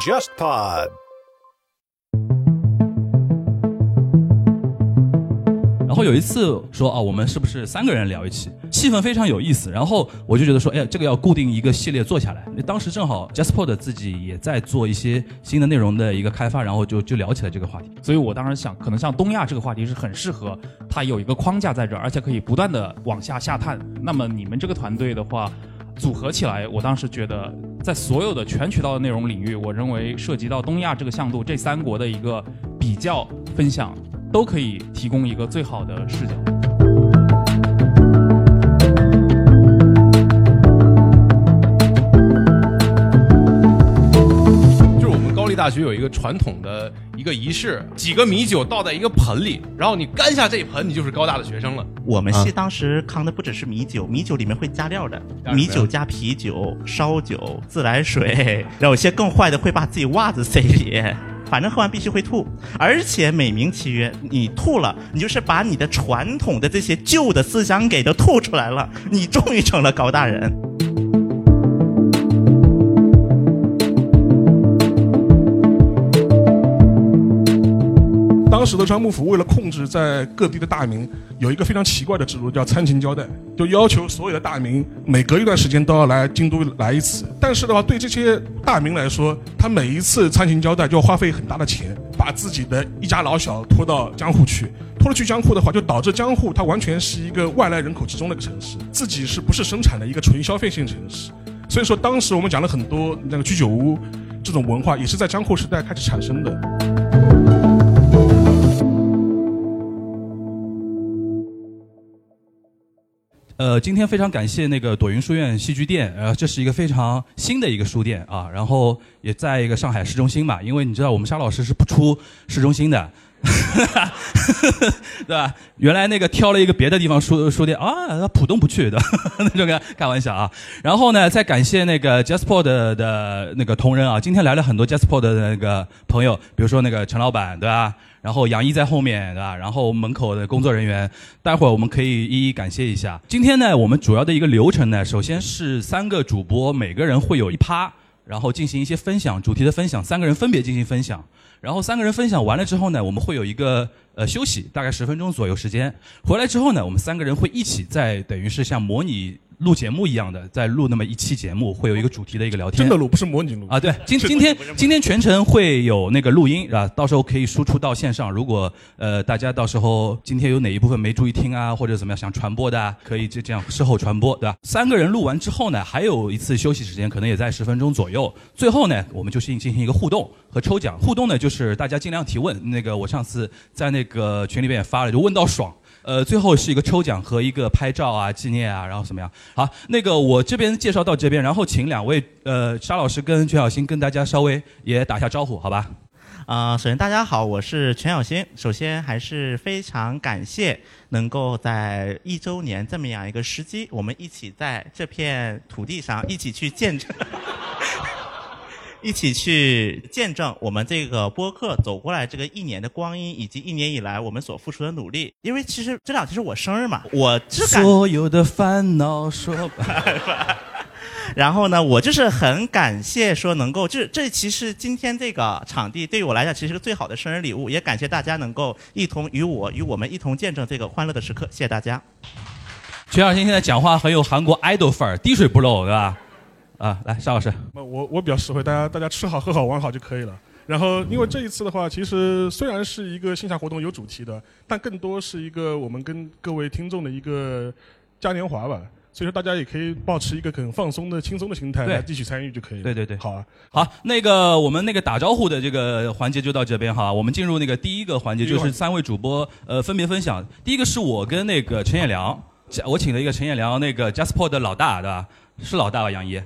JustPod。然后有一次说啊，我们是不是三个人聊一期？气氛非常有意思。然后我就觉得说，哎呀，这个要固定一个系列做下来。当时正好 JustPod 自己也在做一些新的内容的一个开发，然后就就聊起了这个话题。所以我当时想，可能像东亚这个话题是很适合，它有一个框架在这儿，而且可以不断的往下下探。那么你们这个团队的话，组合起来，我当时觉得，在所有的全渠道的内容领域，我认为涉及到东亚这个向度，这三国的一个比较分享，都可以提供一个最好的视角。大学有一个传统的一个仪式，几个米酒倒在一个盆里，然后你干下这一盆，你就是高大的学生了。我们系当时扛的不只是米酒，米酒里面会加料的，米酒加啤酒、烧酒、自来水，然后有些更坏的会把自己袜子塞里。反正喝完必须会吐，而且美名其曰，你吐了，你就是把你的传统的这些旧的思想给都吐出来了，你终于成了高大人。时的张幕府为了控制在各地的大名，有一个非常奇怪的制度，叫参勤交代，就要求所有的大名每隔一段时间都要来京都来一次。但是的话，对这些大名来说，他每一次参勤交代就要花费很大的钱，把自己的一家老小拖到江户去，拖了去江户的话，就导致江户它完全是一个外来人口集中的一个城市，自己是不是生产的一个纯消费性城市。所以说，当时我们讲了很多那个居酒屋这种文化，也是在江户时代开始产生的。呃，今天非常感谢那个朵云书院戏剧店，呃，这是一个非常新的一个书店啊，然后也在一个上海市中心嘛，因为你知道我们沙老师是不出市中心的，对吧？原来那个挑了一个别的地方书书店啊，浦东不去的，那种开开玩笑啊。然后呢，再感谢那个 JustPod 的的那个同仁啊，今天来了很多 JustPod 的那个朋友，比如说那个陈老板，对吧？然后杨一在后面，对吧？然后门口的工作人员，待会儿我们可以一一感谢一下。今天呢，我们主要的一个流程呢，首先是三个主播，每个人会有一趴，然后进行一些分享，主题的分享，三个人分别进行分享。然后三个人分享完了之后呢，我们会有一个呃休息，大概十分钟左右时间。回来之后呢，我们三个人会一起在等于是像模拟录节目一样的，在录那么一期节目，会有一个主题的一个聊天。真的录不是模拟录啊，对，今今天今天全程会有那个录音啊，到时候可以输出到线上。如果呃大家到时候今天有哪一部分没注意听啊，或者怎么样想传播的，啊，可以就这样事后传播，对吧？三个人录完之后呢，还有一次休息时间，可能也在十分钟左右。最后呢，我们就是进行一个互动和抽奖。互动呢，就是大家尽量提问。那个我上次在那个群里面也发了，就问到爽。呃，最后是一个抽奖和一个拍照啊、纪念啊，然后怎么样？好，那个我这边介绍到这边，然后请两位呃沙老师跟全小新跟大家稍微也打下招呼，好吧？啊、首先大家好，我是全小新。首先还是非常感谢能够在一周年这么样一个时机，我们一起在这片土地上一起去见证。一起去见证我们这个播客走过来这个一年的光阴，以及一年以来我们所付出的努力。因为其实这两天是我生日嘛，我所有的烦恼说吧。然后呢，我就是很感谢说能够，这这其实今天这个场地对于我来讲，其实是个最好的生日礼物，也感谢大家能够一同与我与我们一同见证这个欢乐的时刻，谢谢大家。全小新现在讲话很有韩国 idol 范儿，滴水不漏，对吧？啊，来沙老师，我我比较实惠，大家大家吃好喝好玩好就可以了。然后，因为这一次的话，其实虽然是一个线下活动有主题的，但更多是一个我们跟各位听众的一个嘉年华吧。所以说，大家也可以保持一个很放松的、轻松的心态对来继续参与就可以了。对对对好啊。好，那个我们那个打招呼的这个环节就到这边哈，我们进入那个第一个环节，就是三位主播呃分别分享。第一个是我跟那个陈彦良，我请了一个陈彦良那个 JustPod 的老大对吧？是老大吧，杨一？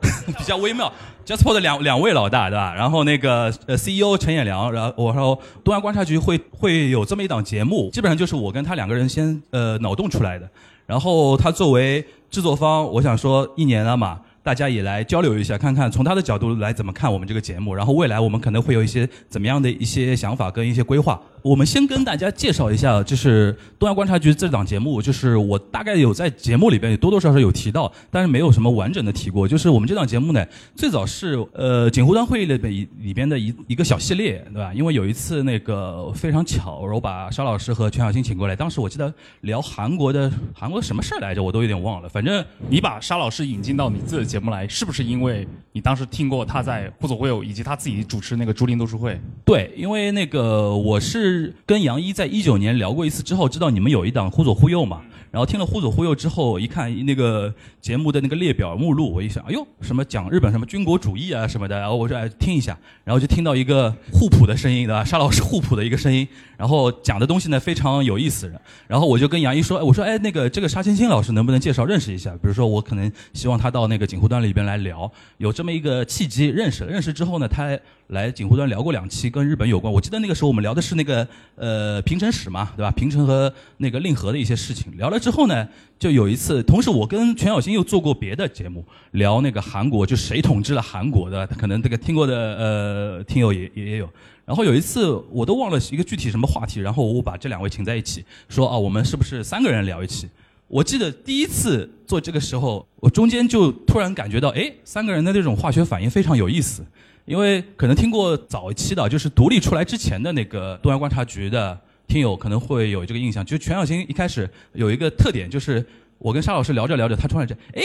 比较微妙，JustPod 的两两位老大对吧？然后那个呃 CEO 陈彦良，然后我说东亚观察局会会有这么一档节目，基本上就是我跟他两个人先呃脑洞出来的。然后他作为制作方，我想说一年了嘛，大家也来交流一下，看看从他的角度来怎么看我们这个节目。然后未来我们可能会有一些怎么样的一些想法跟一些规划。我们先跟大家介绍一下，就是东亚观察局这档节目，就是我大概有在节目里边也多多少少有提到，但是没有什么完整的提过。就是我们这档节目呢，最早是呃锦湖端会议里边里边的一一个小系列，对吧？因为有一次那个非常巧，我把沙老师和全小新请过来，当时我记得聊韩国的韩国什么事儿来着，我都有点忘了。反正你把沙老师引进到你自己的节目来，是不是因为你当时听过他在互左会友以及他自己主持那个竹林读书会？对，因为那个我是跟杨一在一九年聊过一次之后，知道你们有一档忽左忽右嘛，然后听了忽左忽右之后，一看那个节目的那个列表目录，我一想，哎呦，什么讲日本什么军国主义啊什么的，然后我说哎听一下，然后就听到一个互普的声音，对吧？沙老师互普的一个声音，然后讲的东西呢非常有意思，然后我就跟杨一说，哎，我说哎那个这个沙青青老师能不能介绍认识一下？比如说我可能希望他到那个锦湖端里边来聊，有这么一个契机认识了，认识之后呢，他来锦湖端聊过两期跟日本有关，我记得那个时候我们聊的是那个呃平成史嘛，对吧？平成和那个令和的一些事情，聊了之后呢，就有一次，同时我跟全小新又做过别的节目，聊那个韩国，就谁统治了韩国的，可能这个听过的呃听友也也有。然后有一次我都忘了一个具体什么话题，然后我把这两位请在一起，说啊，我们是不是三个人聊一期？我记得第一次做这个时候，我中间就突然感觉到，哎，三个人的那种化学反应非常有意思。因为可能听过早期的，就是独立出来之前的那个东亚观察局的听友可能会有这个印象，就全小新一开始有一个特点，就是我跟沙老师聊着聊着，他突然就，哎，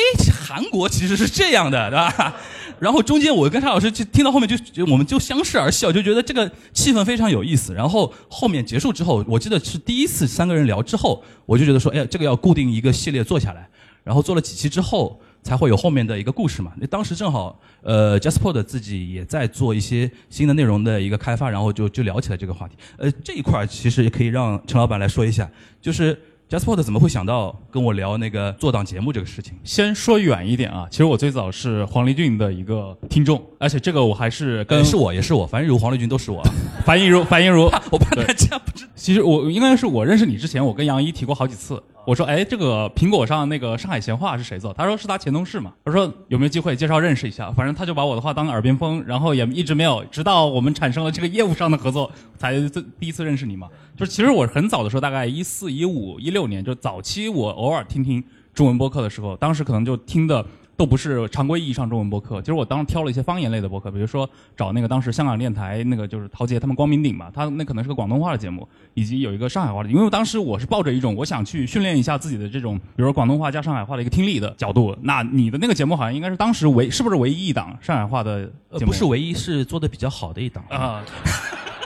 韩国其实是这样的，对吧？然后中间我跟沙老师就听到后面就就我们就相视而笑，就觉得这个气氛非常有意思。然后后面结束之后，我记得是第一次三个人聊之后，我就觉得说，哎，这个要固定一个系列做下来。然后做了几期之后。才会有后面的一个故事嘛？那当时正好，呃，Jasper 自己也在做一些新的内容的一个开发，然后就就聊起了这个话题。呃，这一块其实也可以让陈老板来说一下，就是 Jasper 怎么会想到跟我聊那个做档节目这个事情？先说远一点啊，其实我最早是黄立俊的一个听众，而且这个我还是跟是我也是我，樊亦茹、黄立俊都是我。樊亦茹，樊亦茹，我怕大家不知。其实我应该是我认识你之前，我跟杨一提过好几次。我说，哎，这个苹果上那个上海闲话是谁做？他说是他前同事嘛。我说有没有机会介绍认识一下？反正他就把我的话当耳边风，然后也一直没有，直到我们产生了这个业务上的合作，才第一次认识你嘛。就是其实我很早的时候，大概一四一五一六年，就早期我偶尔听听中文播客的时候，当时可能就听的。都不是常规意义上中文播客，其实我当时挑了一些方言类的播客，比如说找那个当时香港电台那个就是陶杰他们光明顶嘛，他那可能是个广东话的节目，以及有一个上海话的，因为当时我是抱着一种我想去训练一下自己的这种，比如说广东话加上海话的一个听力的角度。那你的那个节目好像应该是当时唯是不是唯一一档上海话的节目？不是唯一，是做的比较好的一档啊。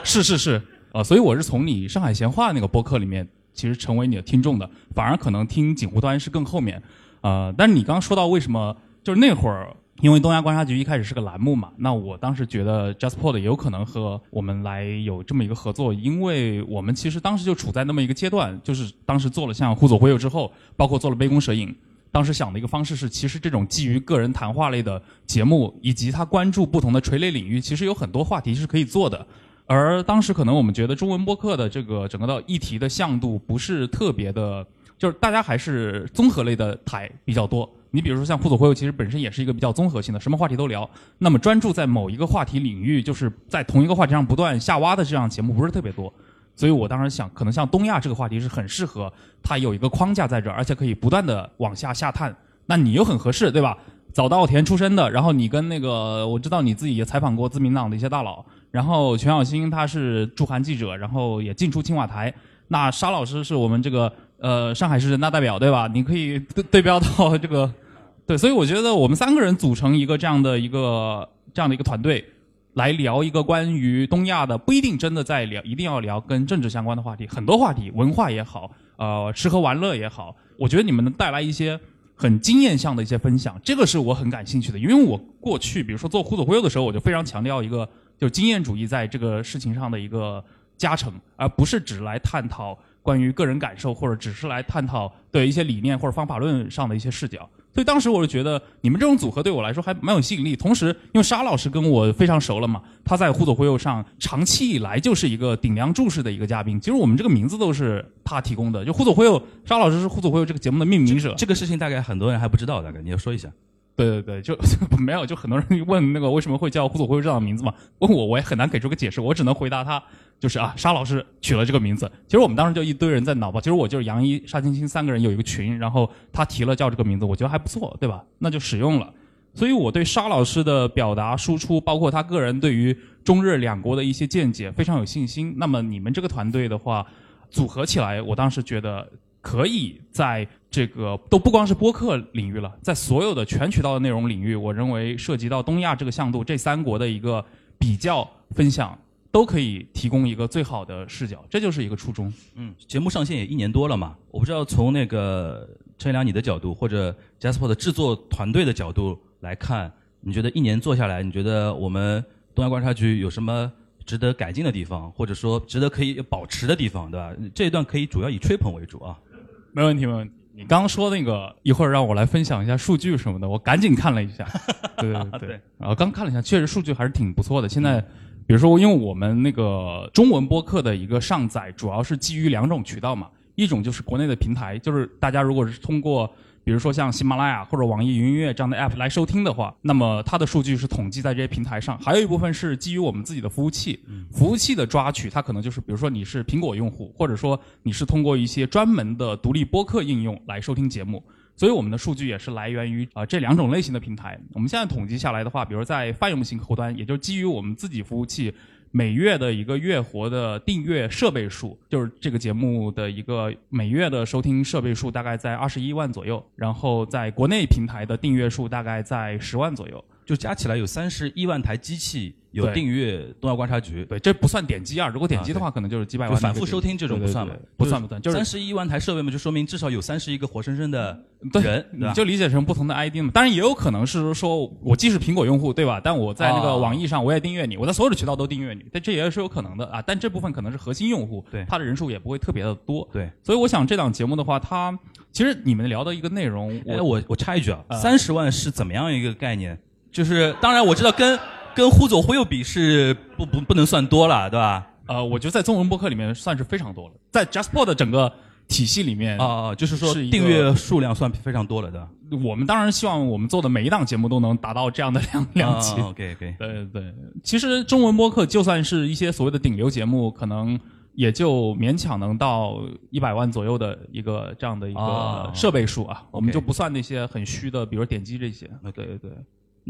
是 是是，呃，所以我是从你上海闲话那个播客里面其实成为你的听众的，反而可能听锦湖端是更后面。呃，但是你刚刚说到为什么？就是那会儿，因为东亚观察局一开始是个栏目嘛，那我当时觉得 JustPod 也有可能和我们来有这么一个合作，因为我们其实当时就处在那么一个阶段，就是当时做了像互左会右之后，包括做了杯弓蛇影，当时想的一个方式是，其实这种基于个人谈话类的节目，以及他关注不同的垂类领域，其实有很多话题是可以做的。而当时可能我们觉得中文播客的这个整个的议题的向度不是特别的，就是大家还是综合类的台比较多。你比如说像互左会右，其实本身也是一个比较综合性的，什么话题都聊。那么专注在某一个话题领域，就是在同一个话题上不断下挖的这样节目不是特别多。所以我当时想，可能像东亚这个话题是很适合它有一个框架在这儿，而且可以不断的往下下探。那你又很合适，对吧？早稻田出身的，然后你跟那个我知道你自己也采访过自民党的一些大佬，然后全小新他是驻韩记者，然后也进出青瓦台。那沙老师是我们这个。呃，上海市人大代表对吧？你可以对对标到这个，对，所以我觉得我们三个人组成一个这样的一个这样的一个团队，来聊一个关于东亚的，不一定真的在聊，一定要聊跟政治相关的话题，很多话题，文化也好，呃，吃喝玩乐也好，我觉得你们能带来一些很经验向的一些分享，这个是我很感兴趣的，因为我过去比如说做互左忽右的时候，我就非常强调一个，就经验主义在这个事情上的一个加成，而不是只来探讨。关于个人感受，或者只是来探讨对一些理念或者方法论上的一些视角，所以当时我就觉得你们这种组合对我来说还蛮有吸引力。同时，因为沙老师跟我非常熟了嘛，他在互左忽右上长期以来就是一个顶梁柱式的一个嘉宾。其实我们这个名字都是他提供的，就互左忽右，沙老师是互左忽右这个节目的命名者。这个事情大概很多人还不知道，大概你要说一下。对对对，就 没有，就很多人问那个为什么会叫胡总会这样的名字嘛？问我我也很难给出个解释，我只能回答他，就是啊，沙老师取了这个名字。其实我们当时就一堆人在脑爆，其实我就是杨一、沙青青三个人有一个群，然后他提了叫这个名字，我觉得还不错，对吧？那就使用了。所以我对沙老师的表达输出，包括他个人对于中日两国的一些见解，非常有信心。那么你们这个团队的话，组合起来，我当时觉得可以在这个都不光是播客领域了，在所有的全渠道的内容领域，我认为涉及到东亚这个向度，这三国的一个比较分享，都可以提供一个最好的视角，这就是一个初衷。嗯，节目上线也一年多了嘛，我不知道从那个陈良你的角度，或者 Jasper 的制作团队的角度来看，你觉得一年做下来，你觉得我们东亚观察局有什么值得改进的地方，或者说值得可以保持的地方，对吧？这一段可以主要以吹捧为主啊。没问题，没问题。你刚刚说那个，一会儿让我来分享一下数据什么的，我赶紧看了一下。对 对对，对然后刚看了一下，确实数据还是挺不错的。现在，比如说，因为我们那个中文播客的一个上载，主要是基于两种渠道嘛，一种就是国内的平台，就是大家如果是通过。比如说像喜马拉雅或者网易云音乐这样的 app 来收听的话，那么它的数据是统计在这些平台上，还有一部分是基于我们自己的服务器。服务器的抓取，它可能就是比如说你是苹果用户，或者说你是通过一些专门的独立播客应用来收听节目，所以我们的数据也是来源于啊、这两种类型的平台。我们现在统计下来的话，比如在泛用型客户端，也就是基于我们自己服务器。每月的一个月活的订阅设备数，就是这个节目的一个每月的收听设备数，大概在二十一万左右。然后在国内平台的订阅数大概在十万左右。就加起来有三十一万台机器有订阅东亚观察局，对，这不算点击啊，如果点击的话，可能就是几百万。反复收听这种不算嘛对对对？不算不算，就是三十一万台设备嘛，就说明至少有三十一个活生生的人，对？你就理解成不同的 ID 嘛。当然也有可能是说我既是苹果用户，对吧？但我在那个哦网易上我也订阅你，我在所有的渠道都订阅你，但这也是有可能的啊。但这部分可能是核心用户，对他的人数也不会特别的多。对，所以我想这档节目的话，它其实你们聊的一个内容，哎，我我我插一句啊，啊三十万是怎么样一个概念？就是当然我知道跟跟忽左忽右比是不不不能算多了，对吧？呃，我觉得在中文播客里面算是非常多了，在 JustPod 的整个体系里面啊、就是说是一个订阅数量算非常多了的。我们当然希望我们做的每一档节目都能达到这样的量量级。OK OK，对对对，其实中文播客就算是一些所谓的顶流节目，可能也就勉强能到一百万左右的一个这样的一哦个设备数啊。我们 OK 就不算那些很虚的，比如点击这些。对对对。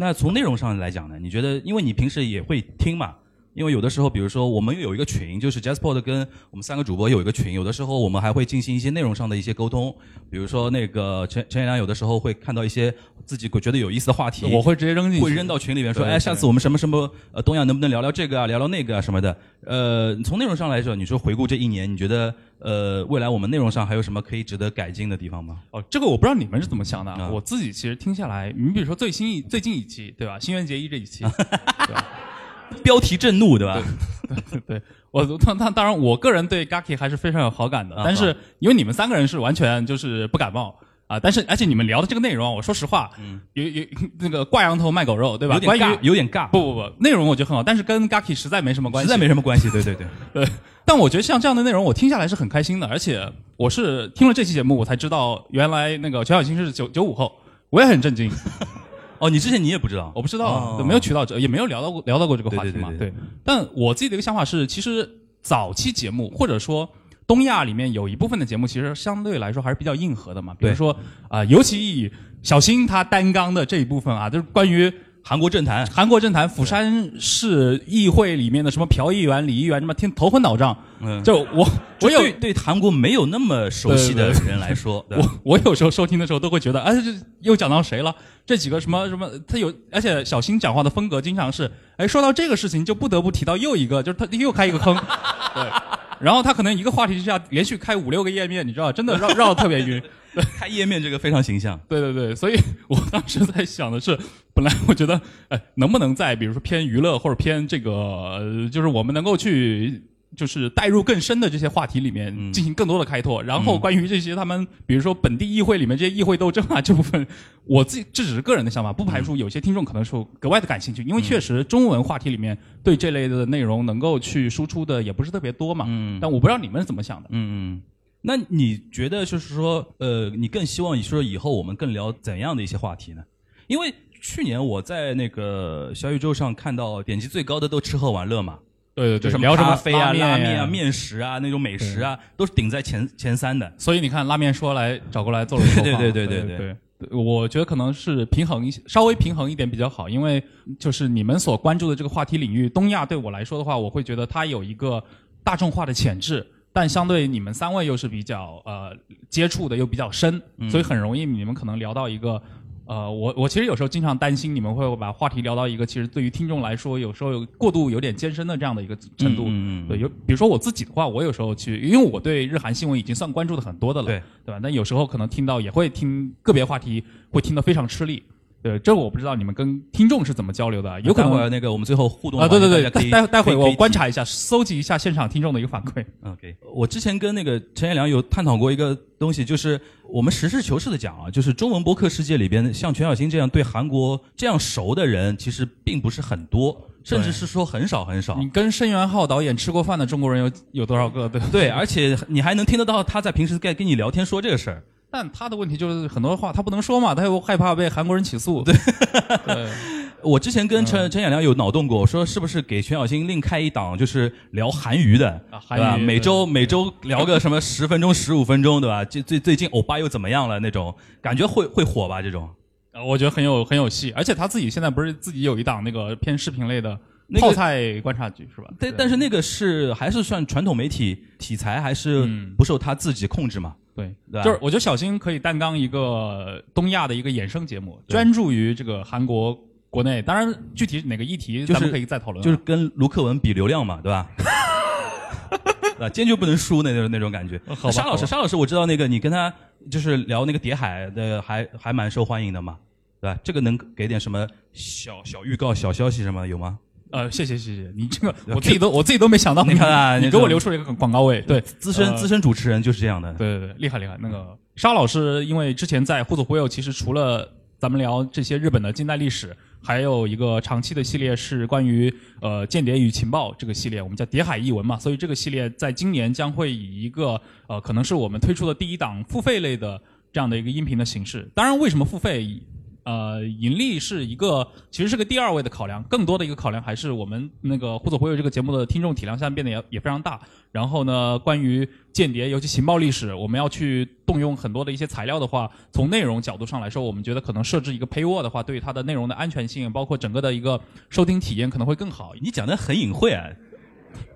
那从内容上来讲呢，你觉得，因为你平时也会听嘛？因为有的时候，比如说我们有一个群，就是 JazzPod 跟我们三个主播有一个群，有的时候我们还会进行一些内容上的一些沟通，比如说那个陈陈彦良有的时候会看到一些自己觉得有意思的话题，我会直接扔进去，会扔到群里面说，对哎，下次我们什么什么呃东亚能不能聊聊这个啊，聊聊那个啊什么的。呃，从内容上来说，你说回顾这一年，你觉得呃未来我们内容上还有什么可以值得改进的地方吗？哦，这个我不知道你们是怎么想的。啊我自己其实听下来，你比如说最新一最近一期，对吧？新垣结衣这一期，对吧？标题震怒，对吧？对 我当当当然，我个人对 Gaki 还是非常有好感的，啊但是因为你们三个人是完全就是不感冒啊，但是而且你们聊的这个内容啊，我说实话，有有 那个挂羊头卖狗肉，对吧？关于有点尬，有点尬，不不不，内容我觉得很好，但是跟 Gaki 实在没什么关系，实在没什么关系。对对对，对，但我觉得像这样的内容，我听下来是很开心的，而且我是听了这期节目，我才知道原来那个全小新是九九五后，我也很震惊，哦，你之前你也不知道，我不知道，哦。没有渠道，也没有聊到过聊到过这个话题嘛，对对对。对。但我自己的一个想法是，其实早期节目或者说。东亚里面有一部分的节目，其实相对来说还是比较硬核的嘛。比如说啊、尤其以小新他担纲的这一部分啊，就是关于韩国政坛，韩国政坛釜山市议会里面的什么朴议员、李议员，什么听头昏脑胀。嗯，就我我有对对韩国没有那么熟悉的人来说，我 我有时候收听的时候都会觉得，哎，这又讲到谁了？这几个什么什么，他有，而且小新讲话的风格经常是，哎，说到这个事情就不得不提到又一个，就是他又开一个坑，对，然后他可能一个话题之下连续开五六个页面，你知道，真的绕绕的特别晕。开页面这个非常形象。对对对，所以我当时在想的是，本来我觉得，哎，能不能在比如说偏娱乐或者偏这个，呃就是我们能够去。就是带入更深的这些话题里面嗯。进行更多的开拓，然后关于这些他们，比如说本地议会里面这些议会斗争啊这部分，我自己这只是个人的想法，不排除有些听众可能是格外的感兴趣，因为确实中文话题里面对这类的内容能够去输出的也不是特别多嘛。嗯。但我不知道你们是怎么想的。嗯嗯，那你觉得就是说，呃，你更希望说以后我们更聊怎样的一些话题呢？因为去年我在那个小宇宙上看到点击最高的都吃喝玩乐嘛，对对对，就什么聊什么咖啡啊、面呀拉面啊、面食啊那种美食啊，都是顶在前前三的。所以你看，拉面说来找过来做了说话对对对对对对对。我觉得可能是平衡一些，稍微平衡一点比较好，因为就是你们所关注的这个话题领域，东亚对我来说的话，我会觉得它有一个大众化的潜质，但相对你们三位又是比较呃接触的又比较深，所以很容易你们可能聊到一个。呃，我我其实有时候经常担心你们会把话题聊到一个其实对于听众来说有时候有过度有点艰深的这样的一个程度。嗯嗯嗯对，有比如说我自己的话，我有时候去，因为我对日韩新闻已经算关注的很多的了，对对吧？但有时候可能听到也会听个别话题会听得非常吃力。对，这我不知道你们跟听众是怎么交流的，有可能那个我们最后互动啊，对对对，待待待会儿我观察一下，搜集一下现场听众的一个反馈。OK，我之前跟那个陈彦良有探讨过一个东西，就是我们实事求是的讲啊，就是中文播客世界里边，像全小新这样对韩国这样熟的人，其实并不是很多，甚至是说很少很少。你跟申元浩导演吃过饭的中国人有有多少个？对对，而且你还能听得到他在平时在跟你聊天说这个事儿。但他的问题就是很多话他不能说嘛，他又害怕被韩国人起诉。对，对，我之前跟陈陈晓良有脑洞过，我说是不是给全小新另开一档，就是聊韩娱的，啊对吧？每周每周聊个什么十分钟、十五分钟，对吧？最最最近欧巴又怎么样了？那种感觉会会火吧？这种呃我觉得很有很有戏，而且他自己现在不是自己有一档那个偏视频类的那个泡菜观察局是吧？但但是那个是还是算传统媒体题材，还是嗯不受他自己控制嘛？对，对就是我觉得小新可以担当一个东亚的一个衍生节目，专注于这个韩国国内。当然，具体哪个议题就是咱们可以再讨论啊。就是跟卢克文比流量嘛，对吧？对 吧？坚决不能输那种那种感觉。好沙老师，沙老师，我知道那个你跟他就是聊那个谍海的，还还蛮受欢迎的嘛，对吧？这个能给点什么小小预告、小消息什么有吗？呃，谢谢谢谢，你这个 我自己都我自己都没想到，你看啊你给我留出了一个广告位，对，资深、呃资深主持人就是这样的。对对对，厉害厉害。那个沙老师，因为之前在互左忽右，其实除了咱们聊这些日本的近代历史，还有一个长期的系列是关于呃间谍与情报这个系列，我们叫谍海译文嘛。所以这个系列在今年将会以一个呃可能是我们推出的第一档付费类的这样的一个音频的形式。当然，为什么付费？呃，盈利是一个，其实是个第二位的考量，更多的一个考量还是我们那个《互左忽右》这个节目的听众体量现在变得也也非常大。然后呢，关于间谍，尤其情报历史，我们要去动用很多的一些材料的话，从内容角度上来说，我们觉得可能设置一个 paywall 的话，对于它的内容的安全性，包括整个的一个收听体验可能会更好。你讲的很隐晦啊，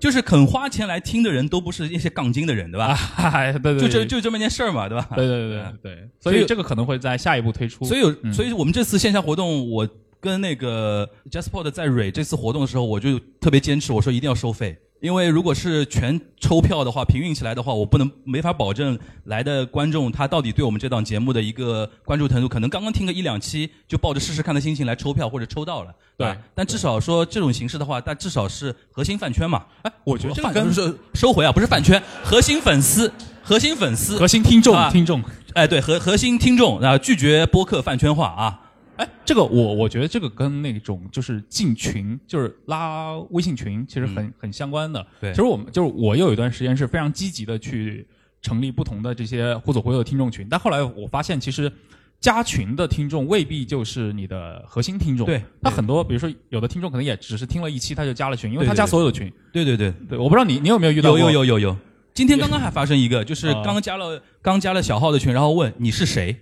就是肯花钱来听的人都不是一些杠精的人，对吧？哎，对对就对，这就这么一件事儿嘛，对吧？对对对对对，所所以以这个可能会在下一步推出。所以有，嗯所以我们这次线下活动，我跟那个 JustPod 在蕊这次活动的时候，我就特别坚持，我说一定要收费，因为如果是全抽票的话，平运起来的话，我不能没法保证来的观众他到底对我们这档节目的一个关注程度，可能刚刚听个一两期就抱着试试看的心情来抽票或者抽到了，对吧但至少说这种形式的话，但至少是核心饭圈嘛。哎，我觉得这个跟收收回啊，不是饭圈，核心粉丝，核心粉丝，核心听众啊听众。哎，对，核核心听众啊，拒绝播客饭圈化啊。哎，这个我我觉得这个跟那种就是进群，就是拉微信群，其实很、很相关的。嗯对其实我们就是我又有一段时间是非常积极的去成立不同的这些互左忽右的听众群，但后来我发现其实。加群的听众未必就是你的核心听众，对他很多，比如说有的听众可能也只是听了一期他就加了群，因为他加所有的群。对对对，对，我不知道你你有没有遇到有过？有有有有。今天刚刚还发生一个，就是啊刚加了刚加了小号的群，然后问你是谁，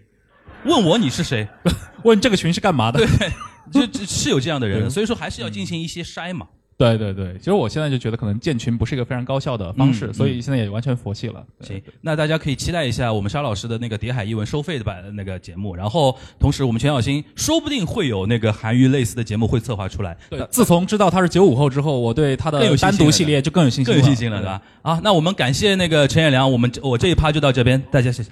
问我你是谁，问这个群是干嘛的？对 就这是有这样的人，所以说还是要进行一些筛嘛。对对对，其实我现在就觉得可能建群不是一个非常高效的方式，嗯所以现在也完全佛系了。对行，那大家可以期待一下我们沙老师的那个《谍海译文》收费的版的那个节目，然后同时我们全小新说不定会有那个韩娱类似的节目会策划出来，对，自从知道他是九五后之后，我对他的单独系列就更有信心更有信心了，对吧？啊，那我们感谢那个陈彦良，我们我这一趴就到这边，大家谢谢。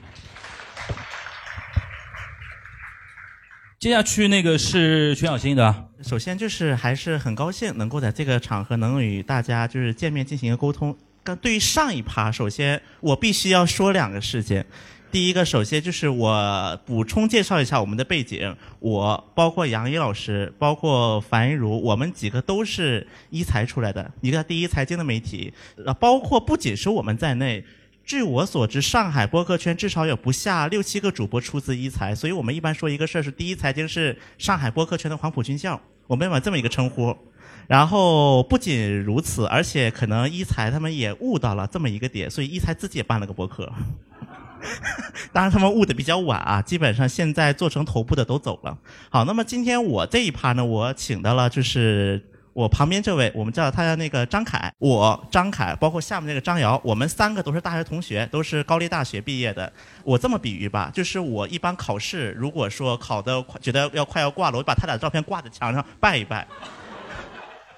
接下去那个是徐小新的啊，首先就是还是很高兴能够在这个场合能与大家就是见面进行一个沟通。刚对于上一趴，首先我必须要说两个事情。第一个，首先就是我补充介绍一下我们的背景。我包括杨一老师，包括樊一茹，我们几个都是一财出来的，一个第一财经的媒体。呃，包括不仅是我们在内，据我所知，上海播客圈至少有不下六七个主播出自一财，所以我们一般说一个事儿是第一财经是上海播客圈的黄埔军校，我们有这么一个称呼。然后不仅如此，而且可能一财他们也悟到了这么一个点，所以一财自己也办了个播客。当然他们悟的比较晚啊，基本上现在做成头部的都走了。好，那么今天我这一趴呢，我请到了就是我旁边这位，我们叫他的那个张凯，我张凯，包括下面那个张瑶，我们三个都是大学同学，都是高丽大学毕业的。我这么比喻吧，就是我一般考试，如果说考的快，觉得要快要挂了，我就把他俩的照片挂在墙上拜一拜。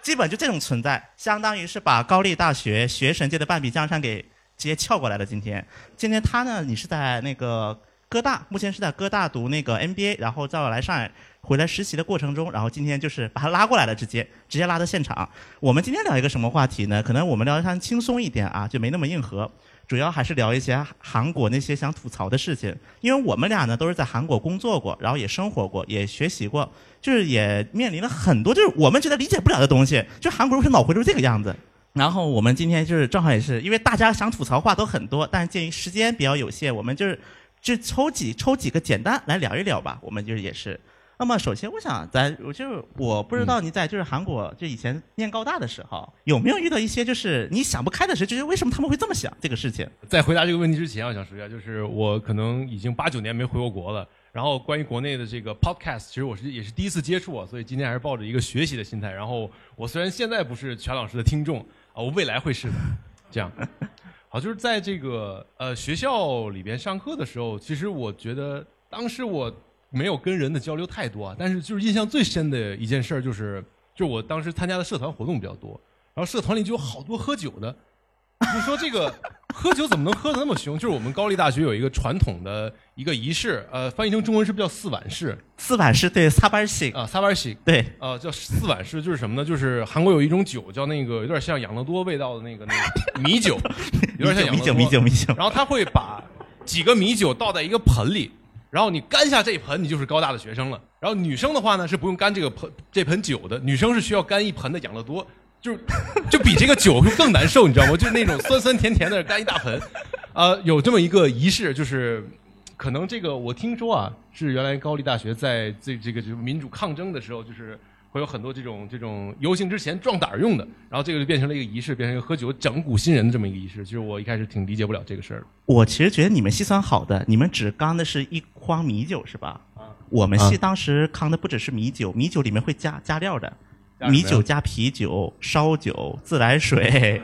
基本就这种存在，相当于是把高丽大学学神界的半壁江山给直接撬过来了。今天，今天他呢，你是在那个哥大，目前是在哥大读那个 MBA，然后在我来上海回来实习的过程中，然后今天就是把他拉过来了，直接直接拉到现场。我们今天聊一个什么话题呢？可能我们聊得上轻松一点啊，就没那么硬核。主要还是聊一些韩国那些想吐槽的事情，因为我们俩呢都是在韩国工作过，然后也生活过，也学习过，就是也面临了很多就是我们觉得理解不了的东西。就韩国为什么脑回路这个样子？然后我们今天就是正好也是因为大家想吐槽话都很多，但鉴于时间比较有限，我们就是就抽几抽几个简单来聊一聊吧。我们就是也是。那么首先，我想咱我就是我不知道你在就是韩国就以前念高大的时候有没有遇到一些就是你想不开的事，就是为什么他们会这么想这个事情？在回答这个问题之前，我想说一下，就是我可能已经八九年没回过国了。然后关于国内的这个 podcast，其实我是也是第一次接触啊，所以今天还是抱着一个学习的心态。然后我虽然现在不是全老师的听众啊，我未来会是的。这样，好，就是在这个呃学校里边上课的时候，其实我觉得当时我。没有跟人的交流太多啊，但是就是印象最深的一件事儿就是，就我当时参加的社团活动比较多，然后社团里就有好多喝酒的。你说这个喝酒怎么能喝的那么凶？就是我们高丽大学有一个传统的一个仪式，呃，翻译成中文是不是叫四碗式？四碗式对，撒班洗啊，撒班洗对，呃，叫四碗式就是什么呢？就是韩国有一种酒叫那个有点像养乐多味道的那个那个米酒，有点像养乐多米酒米酒。然后他会把几个米酒倒在一个盆里。然后你干下这一盆，你就是高大的学生了。然后女生的话呢，是不用干这个盆这盆酒的，女生是需要干一盆的养乐多，就就比这个酒会更难受，你知道吗？就是那种酸酸甜甜的干一大盆，啊，有这么一个仪式，就是可能这个我听说啊，是原来高丽大学在这这个就是民主抗争的时候，就是。会有很多这种这种游行之前壮胆用的，然后这个就变成了一个仪式，变成一个喝酒整蛊新人的这么一个仪式。其实我一开始挺理解不了这个事儿。我其实觉得你们系算好的，你们只刚的是一筐米酒是吧？啊。我们系当时扛的不只是米酒，米酒里面会加加料的，米酒加啤酒、烧酒、自来水，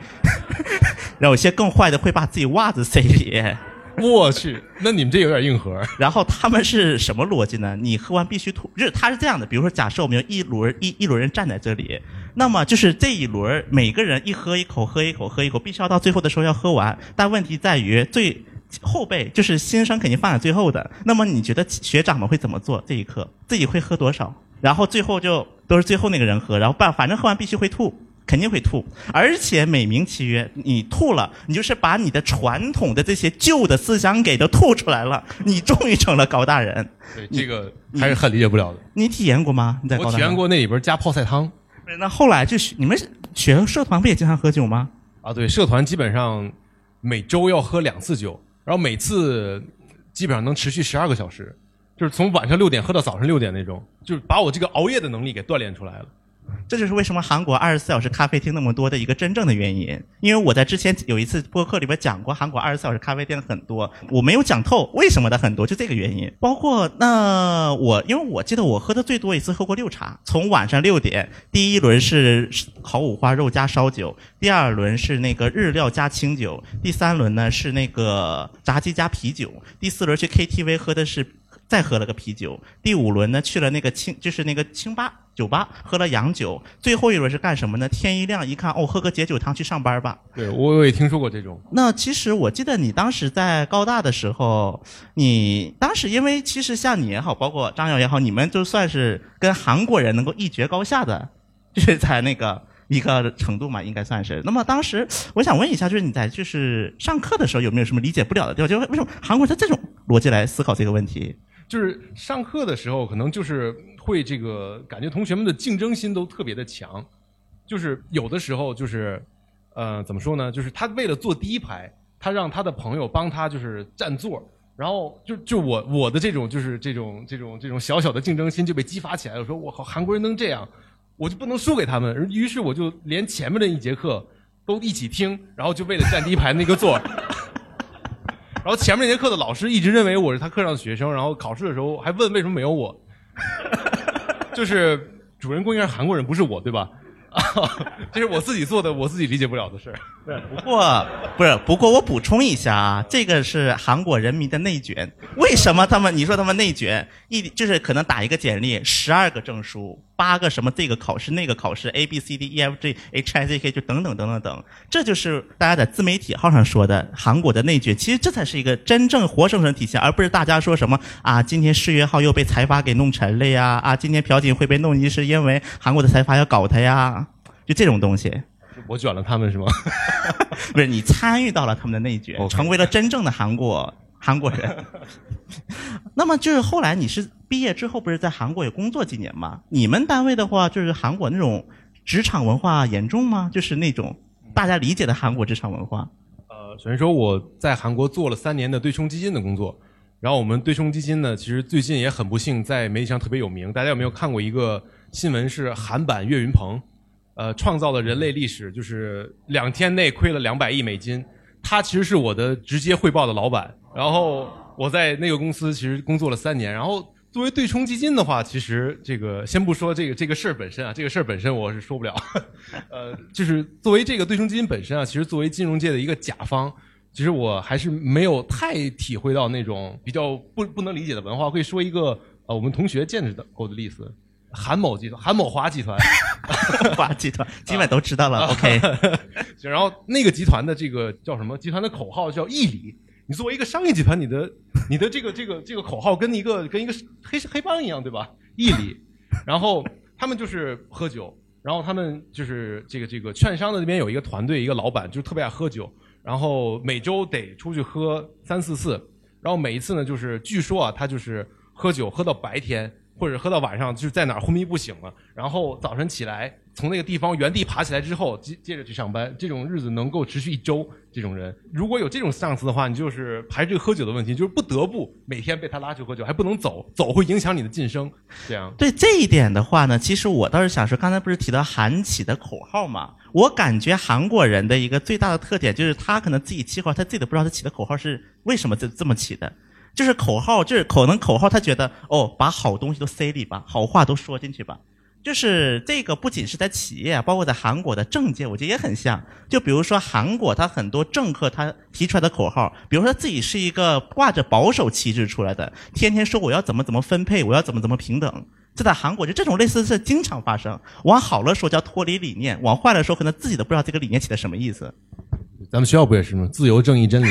然后有些更坏的会把自己袜子塞里。我去，那你们这有点硬核。然后他们是什么逻辑呢？你喝完必须吐，就是他是这样的。比如说，假设我们有一轮一一轮人站在这里，那么就是这一轮每个人一喝一口，喝一口，喝一口，必须要到最后的时候要喝完。但问题在于最后辈就是新生肯定放在最后的。那么你觉得学长们会怎么做？这一刻自己会喝多少？然后最后就都是最后那个人喝，然后半反正喝完必须会吐。肯定会吐，而且美名其曰，你吐了，你就是把你的传统的这些旧的思想给都吐出来了，你终于成了高大人。对，这个还是很理解不了的。你体验过吗？你在我体验过那里边加泡菜汤。那后来就是你们学社团不也经常喝酒吗？啊，对，社团基本上每周要喝两次酒，然后每次基本上能持续十二个小时，就是从晚上六点喝到早上六点那种，就是把我这个熬夜的能力给锻炼出来了。这就是为什么韩国二十四小时咖啡厅那么多的一个真正的原因。因为我在之前有一次播客里边讲过，韩国二十四小时咖啡店很多，我没有讲透为什么的很多，就这个原因。包括那我，因为我记得我喝的最多一次喝过六茶，从晚上六点，第一轮是烤五花肉加烧酒，第二轮是那个日料加清酒，第三轮呢是那个炸鸡加啤酒，第四轮去 KTV 喝的是。再喝了个啤酒，第五轮呢去了那个清，就是那个清吧酒吧，喝了洋酒。最后一轮是干什么呢？天一亮一看，哦，喝个解酒汤去上班吧。对，我也听说过这种。那其实我记得你当时在高大的时候，你当时因为其实像你也好，包括张瑶也好，你们就算是跟韩国人能够一决高下的，就是在那个一个程度嘛，应该算是。那么当时我想问一下，就是你在就是上课的时候有没有什么理解不了的地方？就为什么韩国他这种逻辑来思考这个问题？就是上课的时候，可能就是会这个感觉同学们的竞争心都特别的强，就是有的时候就是，呃，怎么说呢？就是他为了坐第一排，他。让他的朋友帮他就是占座，然后就就我我的这种就是这种这种这种小小的竞争心就被激发起来了。我说我靠，韩国人能这样，我就不能输给他们。于是我就连前面的一节课都一起听，然后就为了占第一排那个座。然后前面那节课的老师一直认为我是他课上的学生，然后考试的时候还问为什么没有我，就是主人公应该是韩国人，不是我，对吧？啊，这是我自己做的，我自己理解不了的事儿。不过不是，不过我补充一下啊，这个是韩国人民的内卷。为什么他们？你说他们内卷，一就是可能打一个简历，十二个证书，八个什么这个考试那个考试，A B C D E F G H I J K 就等等等等等，这就是大家在自媒体号上说的韩国的内卷。其实这才是一个真正活生生体现，而不是大家说什么啊，今天世越号又被财阀给弄沉了呀，啊，今天朴槿惠被弄一是因为韩国的财阀要搞他呀，就这种东西。我卷了他们是吗？不是你参与到了他们的内卷，成为了真正的韩国韩国人。那么就是后来你是毕业之后不是在韩国也工作几年吗？你们单位的话，就是韩国那种职场文化严重吗？就是那种大家理解的韩国职场文化。呃，首先说我在韩国做了三年的对冲基金的工作，然后我们对冲基金呢，其实最近也很不幸在媒体上特别有名。大家有没有看过一个新闻？是韩版岳云鹏，呃，创造了人类历史，就是两天内亏了两百亿美金。他其实是我的直接汇报的老板，然后我在那个公司其实工作了三年，然后。作为对冲基金的话，其实这个先不说这个这个事儿本身啊，这个事儿本身我是说不了。呃，就是作为这个对冲基金本身啊，其实作为金融界的一个甲方，其实我还是没有太体会到那种比较不不能理解的文化。会说一个呃，我们同学见识过的例子，韩某集团、韩某华集团，华集团基本都知道了。OK，就然后那个集团的这个叫什么？集团的口号叫义理。你作为一个商业集团，你的你的这个这个这个口号跟一个跟一个黑黑帮一样，对吧？义理。然后他们就是喝酒，然后他们就是这个这个券商的那边有一个团队，一个老板就特别爱喝酒，然后每周得出去喝三四次，然后每一次呢，就是据说啊，他就是喝酒喝到白天或者喝到晚上，就是在哪儿昏迷不醒了，然后早晨起来从那个地方原地爬起来之后，接接着去上班，这种日子能够持续一周。这种人如果有这种上司的话，你就是排这个喝酒的问题，就是不得不每天被他拉去喝酒，还不能走，走会影响你的晋升。这样，对这一点的话呢，其实我倒是想说，刚才不是提到韩企的口号嘛？我感觉韩国人的一个最大的特点就是他可能自己起口，他自己都不知道他起的口号是为什么这这么起的。就是口号，就是可能口号，他觉得哦，把好东西都塞里吧，好话都说进去吧。就是这个不仅是在企业，包括在韩国的政界，我觉得也很像。就比如说韩国，他很多政客他提出来的口号，比如说自己是一个挂着保守旗帜出来的，天天说我要怎么怎么分配，我要怎么怎么平等。这在韩国就这种类似的事经常发生。往好了说叫脱离理念，往坏了说可能自己都不知道这个理念起的什么意思。咱们学校不也是吗？自由、正义、真理。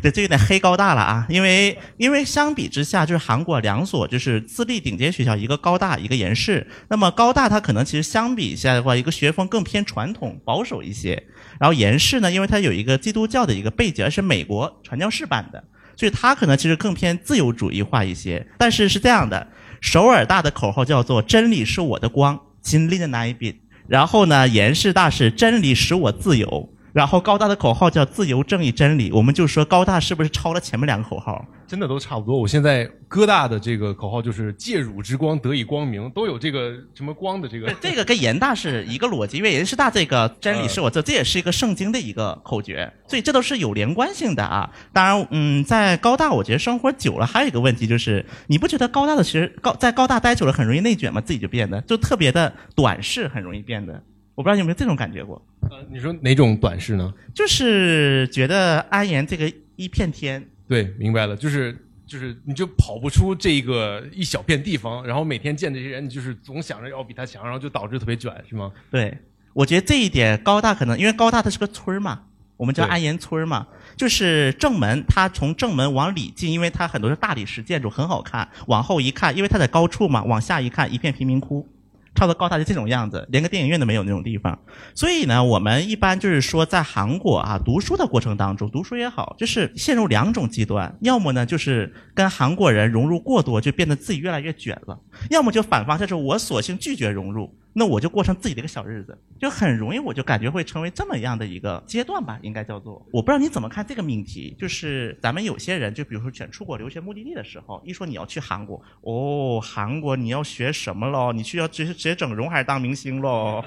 对，这有点黑高大了啊！因为因为相比之下，就是韩国两所就是私立顶尖学校，一个高大，一个延世。那么高大它可能其实相比下的话，一个学风更偏传统保守一些。然后延世呢，因为它有一个基督教的一个背景，而是美国传教士办的，所以它可能其实更偏自由主义化一些。但是是这样的，首尔大的口号叫做“真理是我的光”，金立的那一笔。然后呢，延世大是“真理使我自由”。然后高大的口号叫自由、正义、真理，我们就说高大是不是抄了前面两个口号？真的都差不多。我现在哥大的这个口号就是“借汝之光，得以光明”，都有这个什么光的这个。这个跟延大是一个逻辑，因为延师大这个真理是我这，这也是一个圣经的一个口诀，所以这都是有连贯性的啊。当然，嗯，在高大我觉得生活久了，还有一个问题就是，你不觉得高大的其实高在高大待久了很容易内卷吗？自己就变得就特别的短视，很容易变得。我不知道你有没有这种感觉过？呃，你说哪种短视呢？就是觉得安岩这个一片天，对，明白了，就是就是你就跑不出这个一小片地方，然后每天见这些人，你就是总想着要比他强，然后就导致特别卷，是吗？对，我觉得这一点高大可能因为高大它是个村儿嘛，我们叫安岩村儿嘛，就是正门，它从正门往里进，因为它很多是大理石建筑，很好看。往后一看，因为它在高处嘛，往下一看，一片贫民窟。差不多高大就这种样子，连个电影院都没有那种地方。所以呢，我们一般就是说，在韩国啊读书的过程当中，读书也好，就是陷入两种极端，要么呢就是跟韩国人融入过多，就变得自己越来越卷了；要么就反方向，就是我索性拒绝融入，那我就过上自己的一个小日子，就很容易我就感觉会成为这么样的一个阶段吧，应该叫做。我不知道你怎么看这个命题，就是咱们有些人，就比如说选出国留学目的地的时候，一说你要去韩国，哦，韩国你要学什么喽？你去要直学整容还是当明星喽？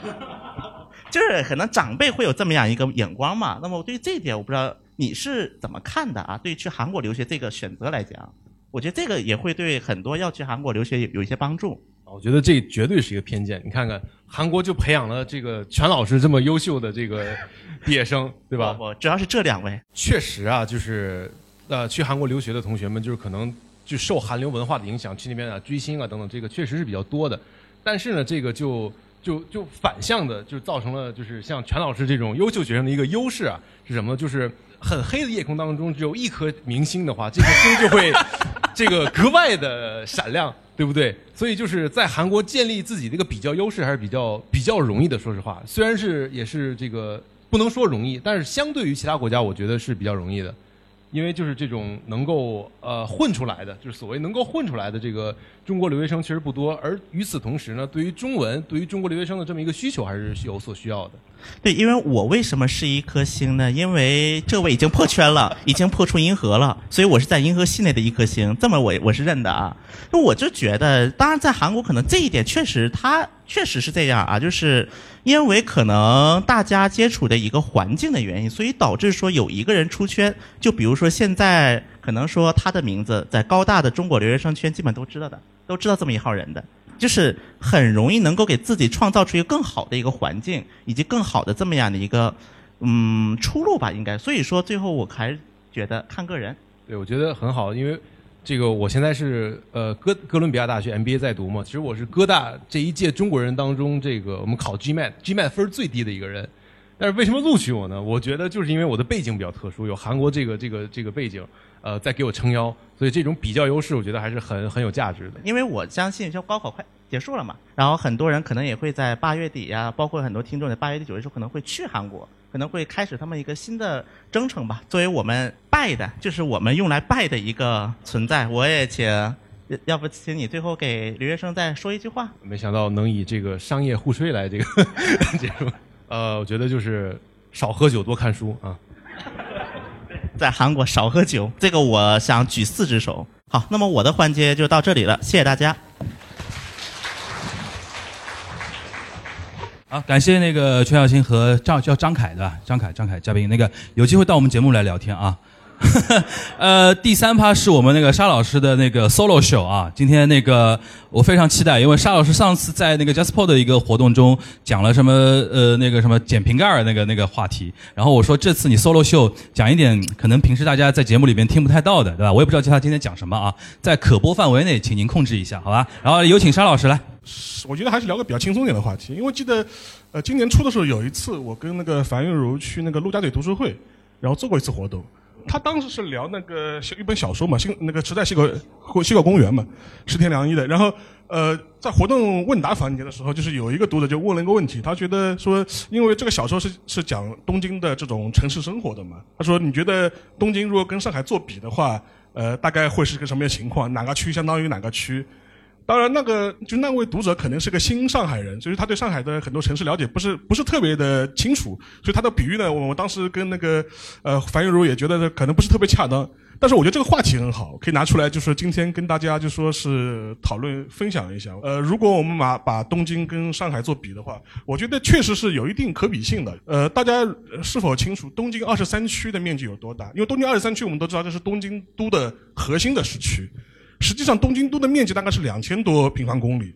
就是可能长辈会有这么样一个眼光嘛。那么对于这一点，我不知道你是怎么看的啊？对于去韩国留学这个选择来讲，我觉得这个也会对很多要去韩国留学有有一些帮助。我觉得这绝对是一个偏见。你看看韩国就培养了这个全老师这么优秀的这个毕业生，对吧？不，主要是这两位。确实啊，就是呃，去韩国留学的同学们，就是可能就受韩流文化的影响，去那边啊追星啊等等，这个确实是比较多的。但是呢，这个就就就反向的，就造成了就是像全老师这种优秀学生的一个优势啊，是什么呢？就是很黑的夜空当中只有一颗明星的话，这颗星就会这个格外的闪亮。对不对？所以就是在韩国建立自己的一个比较优势还是比较比较容易的。说实话，虽然是也是这个不能说容易，但是相对于其他国家，我觉得是比较容易的。因为就是这种能够呃混出来的，就是所谓能够混出来的这个中国留学生其实不多。而与此同时呢，对于中文，对于中国留学生的这么一个需求，还是有所需要的。对，因为我为什么是一颗星呢？因为这位已经破圈了，已经破出银河了，所以我是在银河系内的一颗星。这么我我是认的啊。那我就觉得，当然在韩国可能这一点确实，它确实是这样啊，就是因为可能大家接触的一个环境的原因，所以导致说有一个人出圈。就比如说现在可能说他的名字在高大的中国留学生圈基本都知道的，都知道这么一号人的。就是很容易能够给自己创造出一个更好的一个环境，以及更好的这么样的一个嗯出路吧，应该。所以说最后我还觉得看个人。对，我觉得很好，因为这个我现在是呃哥哥伦比亚大学 MBA 在读嘛，其实我是哥大这一届中国人当中这个我们考 GMAT GMAT 分最低的一个人。但是为什么录取我呢？我觉得就是因为我的背景比较特殊，有韩国这个这个这个背景。呃，在给我撑腰，所以这种比较优势，我觉得还是很很有价值的。因为我相信，就高考快结束了嘛，然后很多人可能也会在八月底呀，包括很多听众在八月底九月初可能会去韩国，可能会开始他们一个新的征程吧。作为我们拜的，就是我们用来拜的一个存在，我也请，要不请你最后给留学生再说一句话。没想到能以这个商业互吹来这个 结束。呃，我觉得就是少喝酒，多看书啊。在韩国少喝酒，这个我想举四只手。好，那么我的环节就到这里了，谢谢大家。好，感谢那个全小新和张叫张凯的张凯张凯嘉宾，那个有机会到我们节目来聊天啊。呃，第三趴是我们那个沙老师的那个 solo show 啊，今天那个我非常期待，因为沙老师上次在那个 JustPod 的一个活动中讲了什么呃那个什么捡瓶盖儿那个那个话题，然后我说这次你 solo show 讲一点可能平时大家在节目里边听不太到的，对吧？我也不知道他今天讲什么啊，在可播范围内，请您控制一下，好吧？然后有请沙老师来。我觉得还是聊个比较轻松点的话题，因为记得呃今年初的时候有一次我跟那个樊玉茹去那个陆家嘴读书会，然后做过一次活动。他当时是聊那个一本小说嘛，新那个池袋西口西口公园嘛，石田良一的。然后呃，在活动问答环节的时候，就是有一个读者就问了一个问题，他觉得说，因为这个小说是是讲东京的这种城市生活的嘛，他说你觉得东京如果跟上海做比的话，呃，大概会是个什么样情况？哪个区相当于哪个区？当然，那个就那位读者可能是个新上海人，就是他对上海的很多城市了解不是不是特别的清楚，所以他的比喻呢，我当时跟那个呃樊玉茹也觉得可能不是特别恰当。但是我觉得这个话题很好，可以拿出来，就是今天跟大家就说是讨论分享一下。呃，如果我们把把东京跟上海做比的话，我觉得确实是有一定可比性的。呃，大家是否清楚东京二十三区的面积有多大？因为东京二十三区我们都知道这是东京都的核心的市区。实际上，东京都的面积大概是两千多平方公里，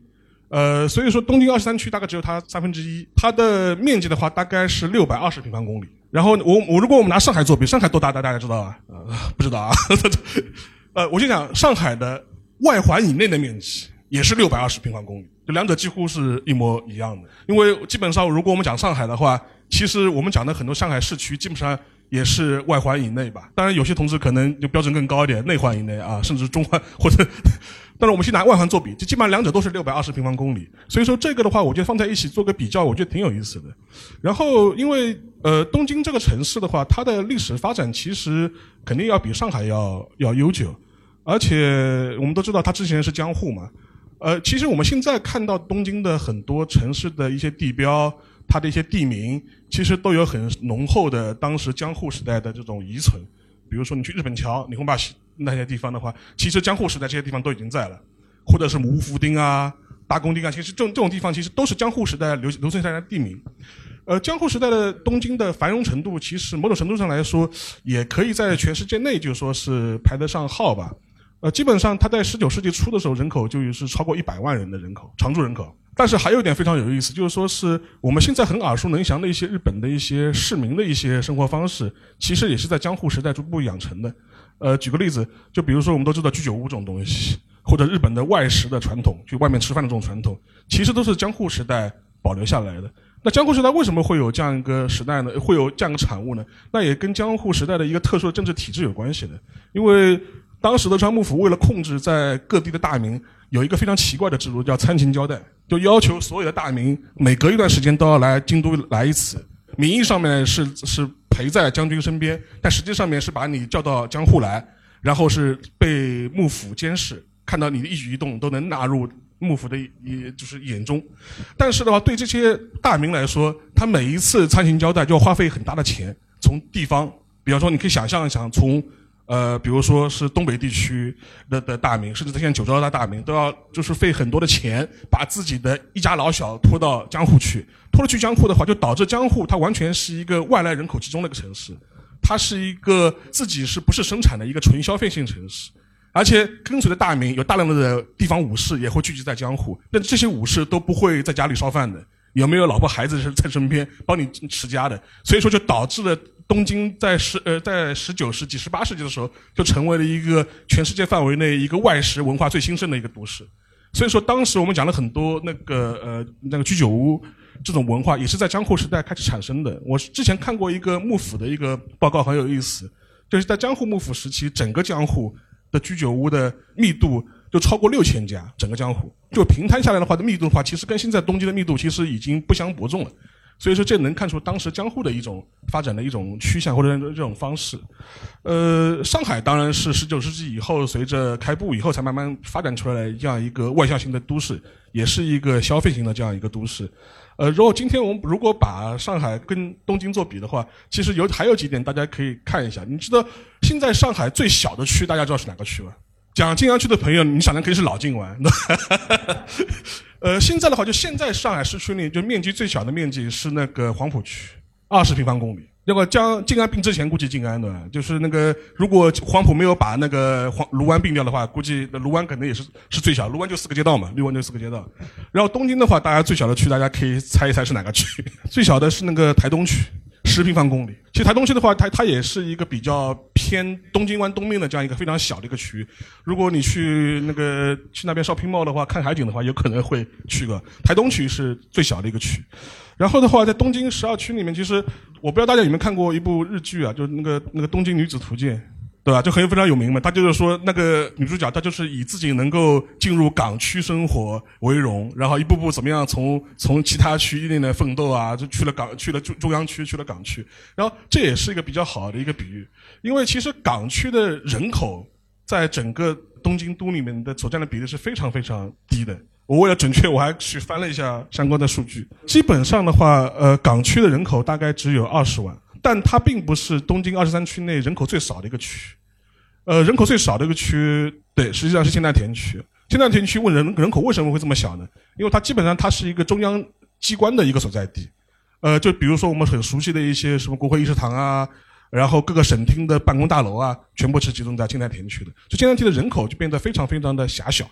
呃，所以说东京二十三区大概只有它三分之一。它的面积的话，大概是六百二十平方公里。然后我我如果我们拿上海做比，上海多大？大大家知道啊？呃，不知道啊。呃，我就讲上海的外环以内的面积也是六百二十平方公里，就两者几乎是一模一样的。因为基本上，如果我们讲上海的话，其实我们讲的很多上海市区基本上。也是外环以内吧，当然有些同志可能就标准更高一点，内环以内啊，甚至中环或者，但是我们先拿外环做比，就基本上两者都是六百二十平方公里，所以说这个的话，我觉得放在一起做个比较，我觉得挺有意思的。然后因为呃东京这个城市的话，它的历史发展其实肯定要比上海要要悠久，而且我们都知道它之前是江户嘛，呃，其实我们现在看到东京的很多城市的一些地标，它的一些地名，其实都有很浓厚的当时江户时代的这种遗存。比如说你去日本桥、你会把那些地方的话，其实江户时代这些地方都已经在了，或者是五福町啊、大宫町啊，其实这种这种地方其实都是江户时代留留存下来的地名。呃，江户时代的东京的繁荣程度，其实某种程度上来说，也可以在全世界内就说是排得上号吧。呃，基本上它在十九世纪初的时候，人口就是超过一百万人的人口，常住人口。但是还有一点非常有意思，就是说是我们现在很耳熟能详的一些日本的一些市民的一些生活方式，其实也是在江户时代逐步养成的。呃，举个例子，就比如说我们都知道居酒屋这种东西，或者日本的外食的传统，就外面吃饭的这种传统，其实都是江户时代保留下来的。那江户时代为什么会有这样一个时代呢？会有这样一个产物呢？那也跟江户时代的一个特殊的政治体制有关系的，因为。当时的川幕府为了控制在各地的大名，有一个非常奇怪的制度，叫参勤交代，就要求所有的大名每隔一段时间都要来京都来一次。名义上面是 是陪在将军身边，但实际上面是把你叫到江户来，然后是被幕府监视，看到你的一举一动都能纳入幕府的也就是眼中。但是的话，对这些大名来说，他每一次参勤交代就要花费很大的钱，从地方，比方说你可以想象一想从。呃，比如说是东北地区的的大名，甚至在现在九州的大名，都要就是费很多的钱，把自己的一家老小拖到江户去。拖了去江户的话，就导致江户它完全是一个外来人口集中的一个城市，它是一个自己是不是生产的一个纯消费性城市。而且跟随的大名有大量的地方武士也会聚集在江户，但这些武士都不会在家里烧饭的，有没有老婆孩子在身边帮你持家的？所以说就导致了。东京在十呃在十九世纪、十八世纪的时候，就成为了一个全世界范围内一个外食文化最兴盛的一个都市。所以说，当时我们讲了很多那个呃那个居酒屋这种文化，也是在江户时代开始产生的。我之前看过一个幕府的一个报告，很有意思，就是在江户幕府时期，整个江户的居酒屋的密度就超过六千家。整个江户就平摊下来的话，的密度的话，其实跟现在东京的密度其实已经不相伯仲了。所以说，这能看出当时江户的一种发展的一种趋向或者这种方式。呃，上海当然是十九世纪以后随着开埠以后才慢慢发展出来这样一个外向型的都市，也是一个消费型的这样一个都市。呃，如果今天我们如果把上海跟东京做比的话，其实有还有几点大家可以看一下。你知道现在上海最小的区大家知道是哪个区吗？讲静安区的朋友，你想的可以是老静湾。呃，现在的话，就现在上海市区内，就面积最小的面积是那个黄浦区，二十平方公里。那个将静安并之前，估计静安的，就是那个如果黄浦没有把那个黄卢湾并掉的话，估计卢湾可能也是是最小。卢湾就四个街道嘛，卢湾就四个街道。然后东京的话，大家最小的区，大家可以猜一猜是哪个区？最小的是那个台东区。十平方公里，其实台东区的话，它它也是一个比较偏东京湾东面的这样一个非常小的一个区域。如果你去那个去那边 shopping mall 的话，看海景的话，有可能会去个台东区是最小的一个区。然后的话，在东京十二区里面，其实我不知道大家有没有看过一部日剧啊，就是那个那个《东京女子图鉴》。对吧？就很有非常有名嘛。他就是说，那个女主角，她就是以自己能够进入港区生活为荣，然后一步步怎么样从从其他区一点点奋斗啊，就去了港，去了中中央区，去了港区。然后这也是一个比较好的一个比喻，因为其实港区的人口在整个东京都里面的所占的比例是非常非常低的。我为了准确，我还去翻了一下相关的数据。基本上的话，呃，港区的人口大概只有二十万。但它并不是东京二十三区内人口最少的一个区，呃，人口最少的一个区，对，实际上是千代田区。千代田区问人人口为什么会这么小呢？因为它基本上它是一个中央机关的一个所在地，呃，就比如说我们很熟悉的一些什么国会议事堂啊，然后各个省厅的办公大楼啊，全部是集中在千代田区的，就千代田的人口就变得非常非常的狭小，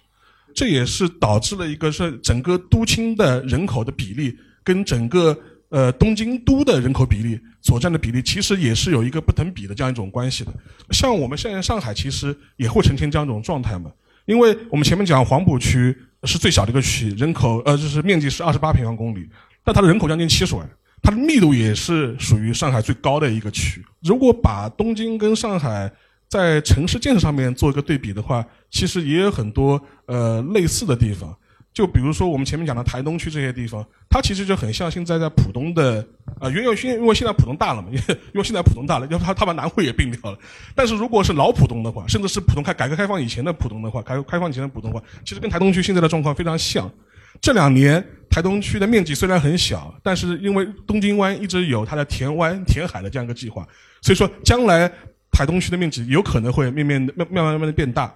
这也是导致了一个是整个都厅的人口的比例跟整个。呃，东京都的人口比例所占的比例，其实也是有一个不等比的这样一种关系的。像我们现在上海，其实也会呈现这样一种状态嘛。因为我们前面讲黄浦区是最小的一个区，人口呃就是面积是二十八平方公里，但它的人口将近七十万，它的密度也是属于上海最高的一个区。如果把东京跟上海在城市建设上面做一个对比的话，其实也有很多呃类似的地方。就比如说我们前面讲的台东区这些地方，它其实就很像现在在浦东的啊，因为因为因为现在浦东大了嘛，因为因为现在浦东大了，要不他他把南汇也并掉了。但是如果是老浦东的话，甚至是浦东开改革开放以前的浦东的话，改革开放以前的浦东的话，其实跟台东区现在的状况非常像。这两年台东区的面积虽然很小，但是因为东京湾一直有它的填湾填海的这样一个计划，所以说将来台东区的面积有可能会面面慢慢慢慢的变大。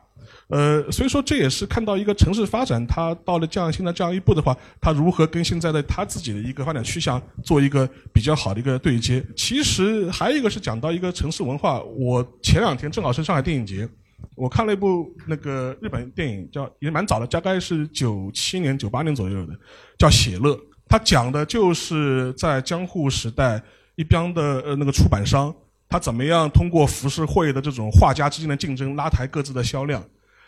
呃，所以说这也是看到一个城市发展，它到了这样现在这样一步的话，它如何跟现在的它自己的一个发展趋向做一个比较好的一个对接。其实还有一个是讲到一个城市文化，我前两天正好是上海电影节，我看了一部那个日本电影，叫也蛮早的，大概是九七年、九八年左右的，叫《写乐》，它讲的就是在江户时代一边的呃那个出版商，他怎么样通过浮世绘的这种画家之间的竞争拉抬各自的销量。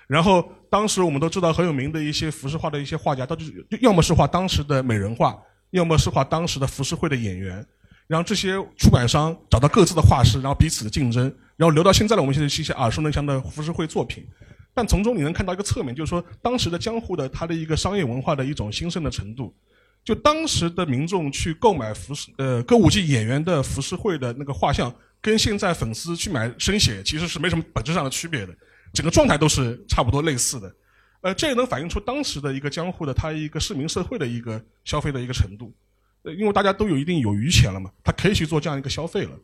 然后当时我们都知道很有名的一些浮世画的一些画家，他就是要么是画当时的美人画，要么是画当时的浮世绘的演员。然后这些出版商找到各自的画师，然后彼此的竞争，然后留到现在的我们现在是一些耳熟能详的浮世绘作品。但从中你能看到一个侧面，就是说当时的江户的它的一个商业文化的一种兴盛的程度。就当时的民众去购买浮世呃歌舞伎演员的浮世绘的那个画像，跟现在粉丝去买生写其实是没什么本质上的区别的。整个状态都是差不多类似的，呃，这也能反映出当时的一个江户的它一个市民社会的一个消费的一个程度，呃，因为大家都有一定有余钱了嘛，他可以去做这样一个消费了，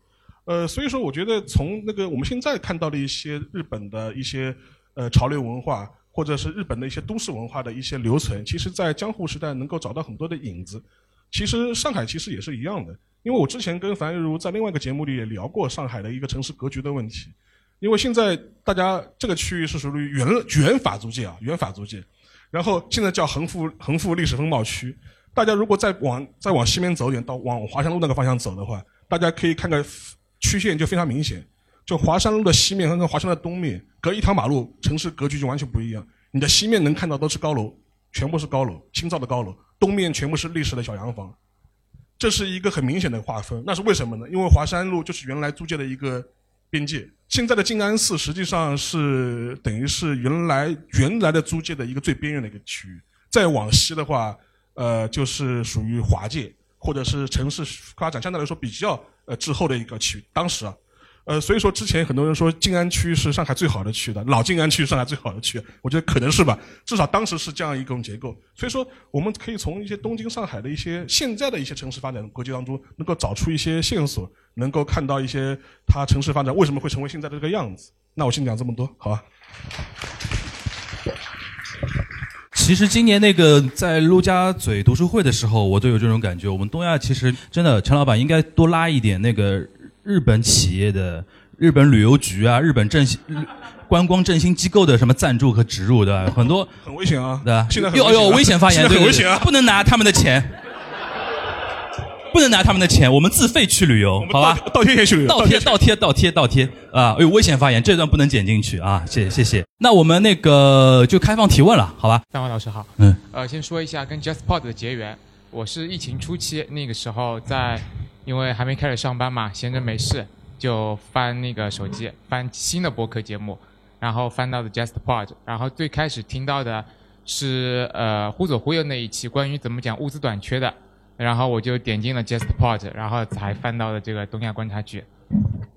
呃，所以说我觉得从那个我们现在看到的一些日本的一些呃潮流文化，或者是日本的一些都市文化的一些留存，其实在江户时代能够找到很多的影子。其实上海其实也是一样的，因为我之前跟樊玉茹在另外一个节目里也聊过上海的一个城市格局的问题。因为现在大家这个区域是属于原原法租界啊，原法租界，然后现在叫横幅横幅历史风貌区。大家如果再往再往西面走一点，到往华山路那个方向走的话，大家可以看个曲线就非常明显。就华山路的西面和华山的东面隔一条马路，城市格局就完全不一样。你的西面能看到都是高楼，全部是高楼，新造的高楼；东面全部是历史的小洋房。这是一个很明显的划分。那是为什么呢？因为华山路就是原来租界的一个边界。现在的静安寺实际上是等于是原来原来的租界的一个最边缘的一个区域，再往西的话，呃，就是属于华界或者是城市发展相对来说比较呃滞后的一个区域。当时啊。呃，所以说之前很多人说静安区是上海最好的区的，老静安区上海最好的区，我觉得可能是吧。至少当时是这样一种结构。所以说，我们可以从一些东京、上海的一些现在的一些城市发展的格局当中，能够找出一些线索，能够看到一些它城市发展为什么会成为现在的这个样子。那我先讲这么多，好吧？其实今年那个在陆家嘴读书会的时候，我都有这种感觉。我们东亚其实真的，陈老板应该多拉一点那个。日本企业的日本旅游局啊，日本振兴观光振兴机构的什么赞助和植入，对吧？很多很危险啊，对吧？现在有有危险发言，很危险啊，不能拿他们的钱，不能拿他们的钱，我们自费去旅游，好吧？倒贴去旅游，倒贴倒贴倒贴倒贴啊！哎呦危险发言，这段不能剪进去啊！谢谢谢谢。那我们那个就开放提问了，好吧？三位老师好，嗯，呃，先说一下跟 JustPod 的结缘，我是疫情初期那个时候在。因为还没开始上班嘛，闲着没事就翻那个手机，翻新的播客节目，然后翻到的 JustPod，然后最开始听到的是呃忽左忽右那一期关于怎么讲物资短缺的，然后我就点进了 JustPod，然后才翻到的这个东亚观察局。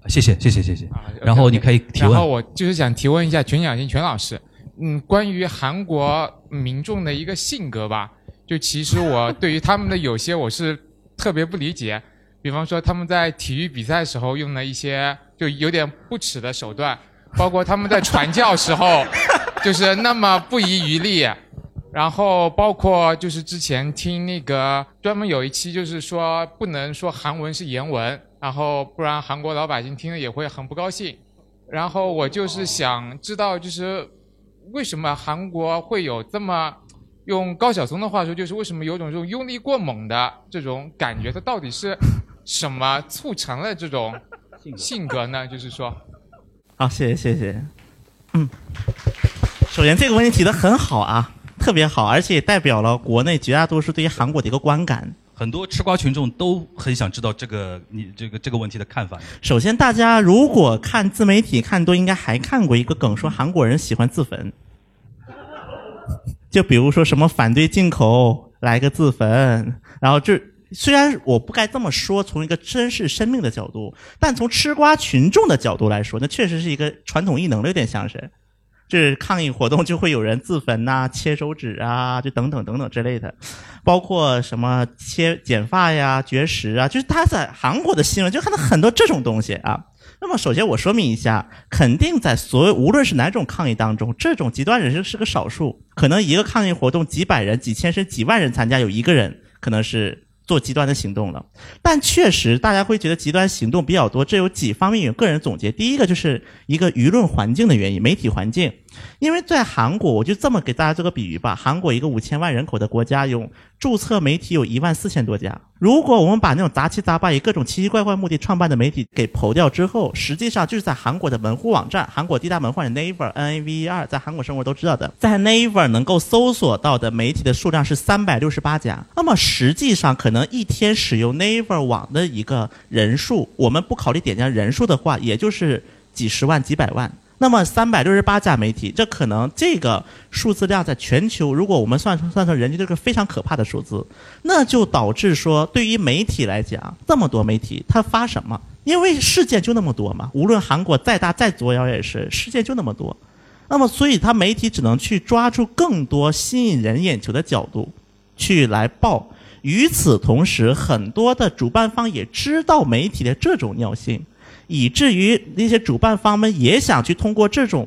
谢谢谢谢谢谢。然后你可以提问。然后我就是想提问一下全小新全老师，嗯，关于韩国民众的一个性格吧，就其实我对于他们的有些我是特别不理解。比方说，他们在体育比赛时候用的一些就有点不耻的手段，包括他们在传教时候，就是那么不遗余力。然后包括就是之前听那个专门有一期，就是说不能说韩文是颜文，然后不然韩国老百姓听了也会很不高兴。然后我就是想知道，就是为什么韩国会有这么用高晓松的话说，就是为什么有种这种用力过猛的这种感觉？它到底是？什么促成了这种性格呢？就是说，好，谢谢谢谢。嗯，首先这个问题提的很好啊，特别好，而且也代表了国内绝大多数对于韩国的一个观感。很多吃瓜群众都很想知道这个你这个这个问题的看法。首先，大家如果看自媒体看多，应该还看过一个梗，说韩国人喜欢自焚。就比如说什么反对进口，来个自焚，然后这虽然我不该这么说，从一个珍视生命的角度，但从吃瓜群众的角度来说，那确实是一个传统异能了，有点像是。就是抗议活动就会有人自焚呐、切手指啊，就等等等等之类的，包括什么切剪发呀、绝食啊，就是他在韩国的新闻就看到很多这种东西啊。那么首先我说明一下，肯定在所有无论是哪种抗议当中，这种极端人士是个少数，可能一个抗议活动几百人、几千甚至几万人参加，有一个人可能是。做极端的行动了，但确实大家会觉得极端行动比较多，这有几方面。有个人总结，第一个就是一个舆论环境的原因，媒体环境。因为在韩国，我就这么给大家做个比喻吧，韩国一个五千万人口的国家，有注册媒体有一万四千多家。如果我们把那种杂七杂八以各种奇奇怪怪目的创办的媒体给刨掉之后，实际上就是在韩国的门户网站，韩国第一大门户网站 Naver N A V E R，在韩国生活都知道的，在 Naver 能够搜索到的媒体的数量是三百六十八家。那么实际上可能一天使用 Naver 网的一个人数，我们不考虑点击人数的话，也就是几十万、几百万。那么三百六十八家媒体，这可能这个数字量在全球，如果我们算算成人均，这个非常可怕的数字，那就导致说，对于媒体来讲，这么多媒体，它发什么？因为事件就那么多嘛，无论韩国再大再作妖也是，事件就那么多，那么所以它媒体只能去抓住更多吸引人眼球的角度，去来报。与此同时，很多的主办方也知道媒体的这种尿性。以至于那些主办方们也想去通过这种，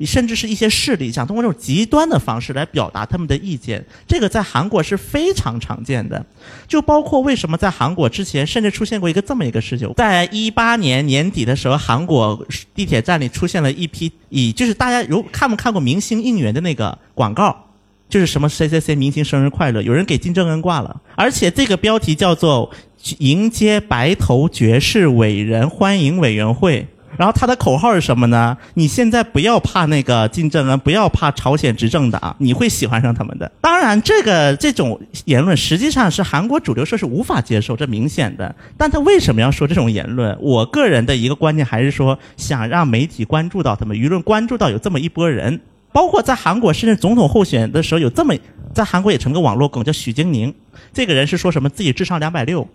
甚至是一些势力想通过这种极端的方式来表达他们的意见。这个在韩国是非常常见的，就包括为什么在韩国之前甚至出现过一个这么一个事情，在一八年年底的时候，韩国地铁站里出现了一批以就是大家有看没看过明星应援的那个广告，就是什么谁谁谁明星生日快乐，有人给金正恩挂了，而且这个标题叫做。迎接白头爵士伟人，欢迎委员会。然后他的口号是什么呢？你现在不要怕那个金正恩，不要怕朝鲜执政党，你会喜欢上他们的。当然，这个这种言论实际上是韩国主流社是无法接受，这明显的。但他为什么要说这种言论？我个人的一个观念还是说，想让媒体关注到他们，舆论关注到有这么一波人。包括在韩国，甚至总统候选的时候，有这么在韩国也成个网络梗，叫许京宁。这个人是说什么自己智商两百六。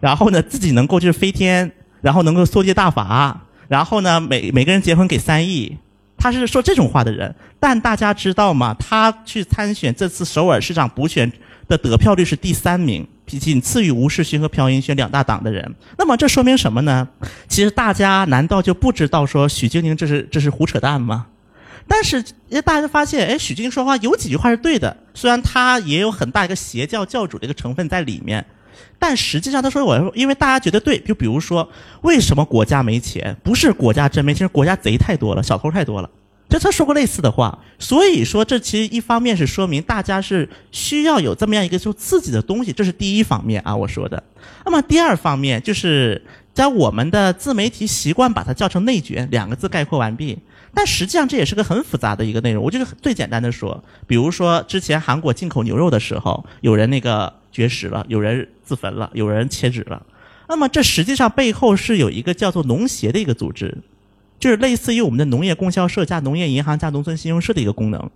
然后呢，自己能够就是飞天，然后能够缩接大法，然后呢，每每个人结婚给三亿，他是说这种话的人。但大家知道吗？他去参选这次首尔市长补选的得票率是第三名，仅次于吴世勋和朴英勋两大党的人。那么这说明什么呢？其实大家难道就不知道说许晶宁这是这是胡扯淡吗？但是大家发现，哎，许晶说话有几句话是对的，虽然他也有很大一个邪教教主的一个成分在里面。但实际上，他说我因为大家觉得对，就比如说，为什么国家没钱？不是国家真没钱，是国家贼太多了，小偷太多了。就他说过类似的话，所以说这其实一方面是说明大家是需要有这么样一个就刺激的东西，这是第一方面啊，我说的。那么第二方面就是在我们的自媒体习惯把它叫成内卷，两个字概括完毕。但实际上这也是个很复杂的一个内容。我就是最简单的说，比如说之前韩国进口牛肉的时候，有人那个。绝食了，有人自焚了，有人切纸了。那么这实际上背后是有一个叫做农协的一个组织，就是类似于我们的农业供销社加农业银行加农村信用社的一个功能，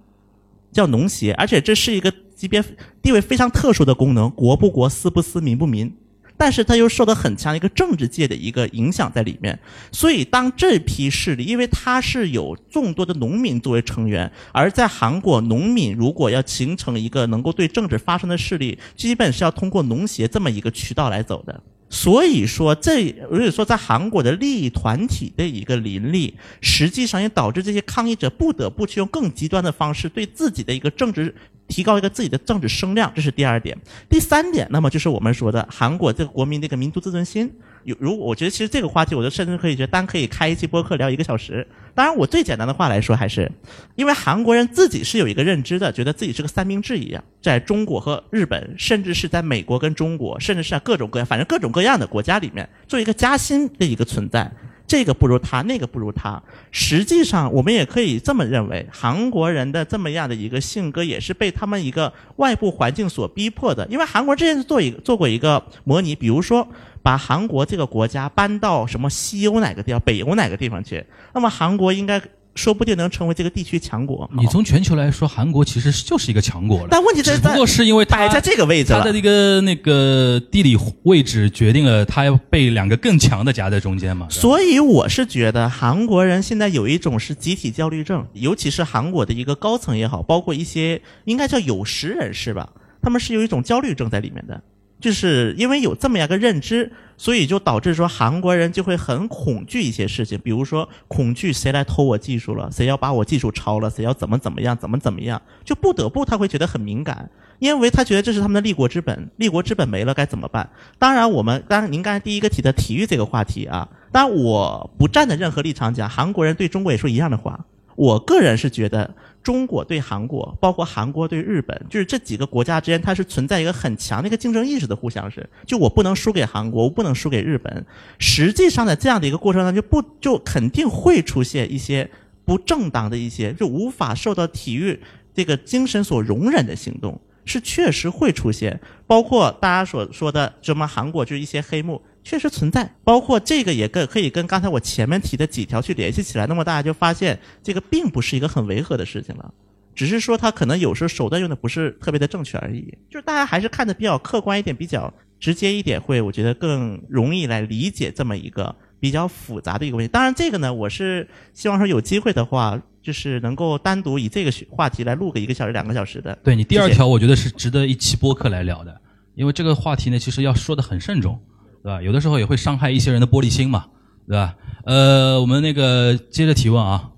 叫农协。而且这是一个级别地位非常特殊的功能，国不国，私不私，民不民。但是他又受到很强一个政治界的一个影响在里面，所以当这批势力，因为它是有众多的农民作为成员，而在韩国，农民如果要形成一个能够对政治发生的势力，基本是要通过农协这么一个渠道来走的。所以说，这如果说在韩国的利益团体的一个林立，实际上也导致这些抗议者不得不去用更极端的方式对自己的一个政治。提高一个自己的政治声量，这是第二点。第三点，那么就是我们说的韩国这个国民这个民族自尊心。有，如果我觉得其实这个话题，我就甚至可以觉得单可以开一期播客聊一个小时。当然，我最简单的话来说，还是因为韩国人自己是有一个认知的，觉得自己是个三明治一样，在中国和日本，甚至是在美国跟中国，甚至是在各种各样，反正各种各样的国家里面，做一个夹心的一个存在。这个不如他，那个不如他。实际上，我们也可以这么认为，韩国人的这么样的一个性格，也是被他们一个外部环境所逼迫的。因为韩国之前是做一做过一个模拟，比如说把韩国这个国家搬到什么西欧哪个地方、北欧哪个地方去，那么韩国应该说不定能成为这个地区强国。你从全球来说，韩国其实是就是一个强国了。但问题在只不过是因为它摆在这个位置了它的一个那个地理位置决定了它要被两个更强的夹在中间嘛。所以我是觉得韩国人现在有一种是集体焦虑症，尤其是韩国的一个高层也好，包括一些应该叫有识人士吧，他们是有一种焦虑症在里面的，就是因为有这么样一个认知，所以就导致说韩国人就会很恐惧一些事情，比如说恐惧谁来偷我技术了，谁要把我技术抄了，谁要怎么怎么样，怎么怎么样，就不得不他会觉得很敏感。因为他觉得这是他们的立国之本，立国之本没了该怎么办？当然，我们当然您刚才第一个提的体育这个话题啊，当然我不站在任何立场讲，韩国人对中国也说一样的话。我个人是觉得中国对韩国，包括韩国对日本，就是这几个国家之间，它是存在一个很强的一个竞争意识的互相是，就我不能输给韩国，我不能输给日本。实际上在这样的一个过程当中，就不就肯定会出现一些不正当的一些，就无法受到体育这个精神所容忍的行动。是确实会出现，包括大家所说的什么韩国就是一些黑幕，确实存在。包括这个也跟可以跟刚才我前面提的几条去联系起来，那么大家就发现这个并不是一个很违和的事情了，只是说他可能有时候手段用的不是特别的正确而已。就是大家还是看的比较客观一点，比较直接一点，会我觉得更容易来理解这么一个比较复杂的一个问题。当然，这个呢，我是希望说有机会的话。就是能够单独以这个话题来录个一个小时、两个小时的。对你第二条，我觉得是值得一期播客来聊的，因为这个话题呢，其实要说的很慎重，对吧？有的时候也会伤害一些人的玻璃心嘛，对吧？呃，我们那个接着提问啊，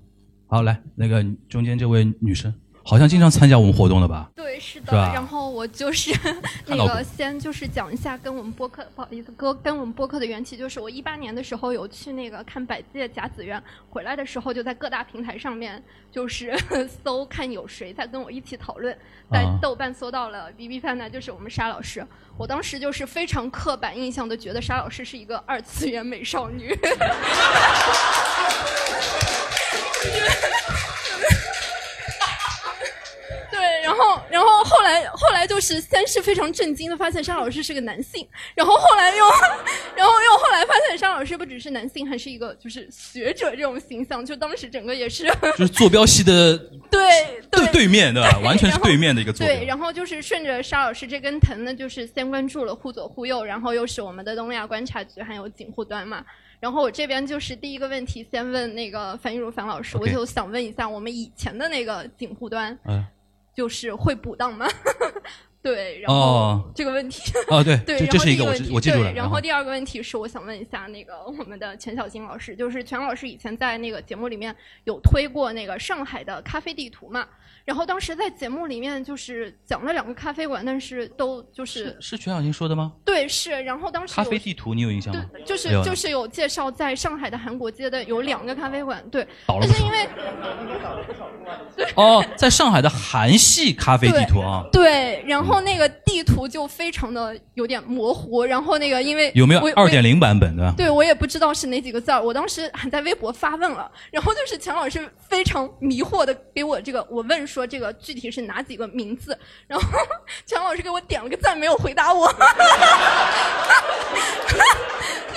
好，来，那个中间这位女生，好像经常参加我们活动的吧？对，是的。是吧然后我就是 那个先就是讲一下跟我们播客，不好意思，哥跟我们播客的缘起，就是我一八年的时候有去那个看百界甲子园，回来的时候就在各大平台上面就是 搜看有谁在跟我一起讨论，在啊豆瓣搜到了 B B 范呢，就是我们沙老师。我当时就是非常刻板印象的觉得沙老师是一个二次元美少女。对，然后，然后后来，后来就是先是非常震惊的发现沙老师是个男性，然后后来又，然后又后来发现沙老师不只是男性，还是一个就是学者这种形象，就当时整个也是，就是坐标系的对对对面，对完全是对面的一个坐标。对，然后就是顺着沙老师这根藤呢，就是先关注了互左互右，然后又是我们的东亚观察局，还有警护端嘛。然后我这边就是第一个问题，先问那个樊玉茹樊老师我就想问一下，我们以前的那个警护端，嗯就是会补档吗？对，然后哦这个问题，哦对 对，这是一个我我记住了对然然后后第二个问题是，我想问一下那个我们的全小金老师，就是全老师以前在那个节目里面有推过那个上海的咖啡地图嘛？然后当时在节目里面就是讲了两个咖啡馆，但是都就是是全小金说的吗？对是，然后当时有咖啡地图你有印象吗？就是就是有介绍在上海的韩国街的有两个咖啡馆，对，倒了不少但是因为哦，在上海的韩系咖啡地图啊，对，然后那个地图就非常的有点模糊，然后那个因为有没有我二点？零版本的？对，我也不知道是哪几个字儿，我当时还在微博发问了，然后就是钱老师非常迷惑的给我这个，我问说这个具体是哪几个名字，然后钱老师给我点了个赞，没有回答我。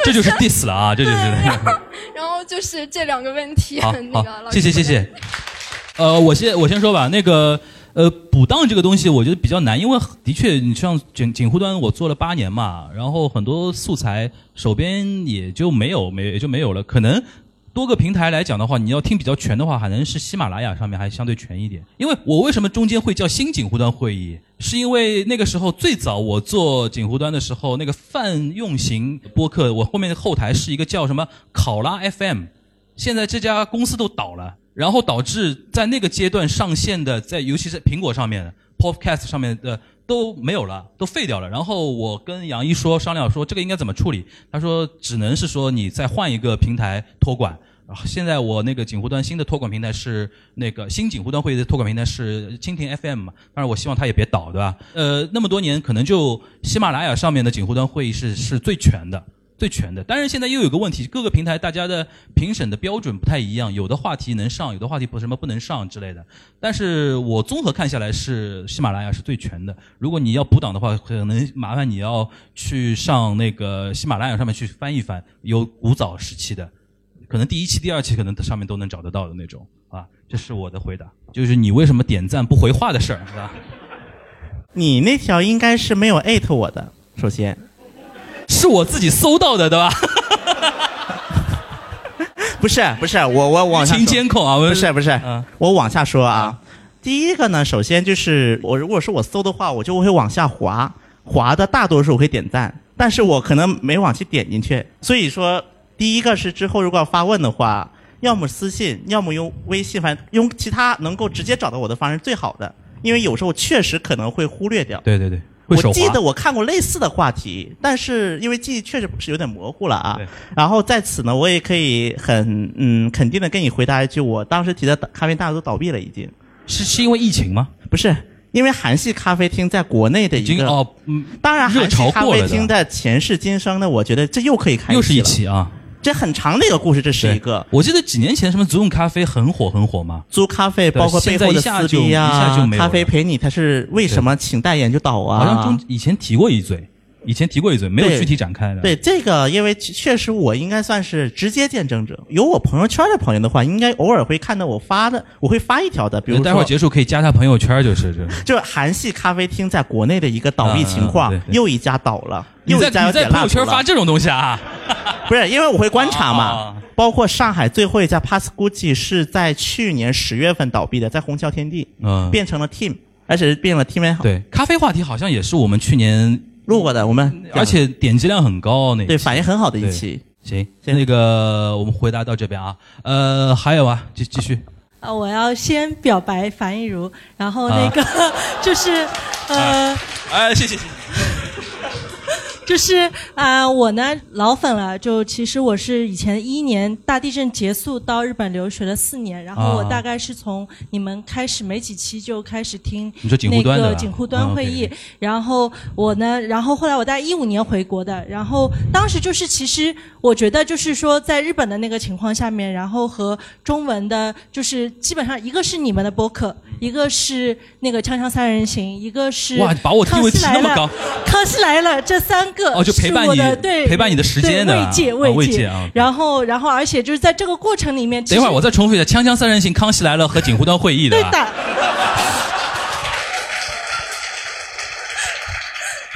这就是 diss 了啊，这就是。然后就是这两个问题，好那个，老师谢谢谢谢。呃，我先我先说吧，那个呃补档这个东西，我觉得比较难，因为的确，你像警警护端我做了八年嘛，然后很多素材手边也就没有没也就没有了，可能。多个平台来讲的话，你要听比较全的话，可能是喜马拉雅上面还相对全一点。因为我为什么中间会叫新警护端会议，是因为那个时候最早我做警护端的时候，那个泛用型播客，我后面的后台是一个叫什么考拉 FM，现在这家公司都倒了，然后导致在那个阶段上线的，在尤其是苹果上面的 Podcast 上面的都没有了，都废掉了。然后我跟杨一说商量说这个应该怎么处理，他说只能是说你再换一个平台托管。现在我那个警护端新的托管平台是那个新警护端会议的托管平台是蜻蜓 FM 嘛，当然我希望它也别倒，对吧？呃，那么多年可能就喜马拉雅上面的警护端会议是是最全的。最全的，当然现在又有个问题，各个平台大家的评审的标准不太一样，有的话题能上，有的话题不什么不能上之类的。但是我综合看下来是喜马拉雅是最全的。如果你要补档的话，可能麻烦你要去上那个喜马拉雅上面去翻一翻，有古早时期的，可可能第一期、第二期可能上面都能找得到的那种啊。这是我的回答，就是你为什么点赞不回话的事儿，是吧？你那条应该是没有艾特我的，首先是我自己搜到的，对吧？不是不是，我我往下监控啊，不是不是，嗯我往下说啊。第一个呢，首先就是我如果是我搜的话，我就会往下滑，滑的大多数我会点赞，但是我可能没往去点进去。所以说，第一个是之后如果要发问的话，要么私信，要么用微信，反正用其他能够直接找到我的方式最好的，因为有时候确实可能会忽略掉。对对对，我记得我看过类似的话题，但是因为记忆确实是有点模糊了啊。然后在此呢，我也可以很嗯肯定的跟你回答一句，我当时提的咖啡大都倒闭了，已经是是因为疫情吗？不是。因为韩系咖啡厅在国内的一个哦，嗯，当然韩系咖啡厅的前世今生呢，我觉得这又可以开又是一了，期啊。这很长的一个故事，这是一个。我记得几年前什么租用咖啡很火很火嘛，租咖啡，包括背后的撕逼呀、下就没咖啡陪你，它是为什么请代言就倒啊？好像中以前提过一嘴，以前提过一嘴，没有具体展开的。对这个，因为确实我应该算是直接见证者。有我朋友圈的朋友的话，应该偶尔会看到我发的，我会发一条的，比如说待会儿结束可以加他朋友圈，就是这。就韩系咖啡厅在国内的一个倒闭情况，又一家倒了，又一家要你在朋友圈发这种东西啊？不是，因为我会观察嘛。啊包括上海最后一家 Pass Gucci 是在去年十月份倒闭的，在虹桥天地，嗯，变成了 Team，而且是变了 Team 对，咖啡话题好像也是我们去年录过的，我们而且点击量很高那一对反应很好的一期。行，那个我们回答到这边啊，呃，还有啊，继继续。啊，我要先表白樊亦如，然后那个、就是呃。哎，谢谢谢谢。就是啊、呃我呢老粉了，就其实我是以前一一年大地震结束到日本留学了四年，然后我啊。大概是从你们开始没几期就开始听那个锦湖端嗯会议，然后我呢，然后后来我大概一五年回国的，然后当时就是其实我觉得就是说在日本的那个情况下面，然后和中文的，就是基本上一个是你们的播客，一个是那个锵锵三人行，一个是哇把我地位康熙来了提那么高康熙来了这三个哦就陪伴你的对陪伴你的时间对的啊慰藉慰慰藉啊然后然后而且就是在这个过程里面，等一会儿我再再重复一下，《锵锵三人行》《康熙来了》和锦湖端会议的。对的。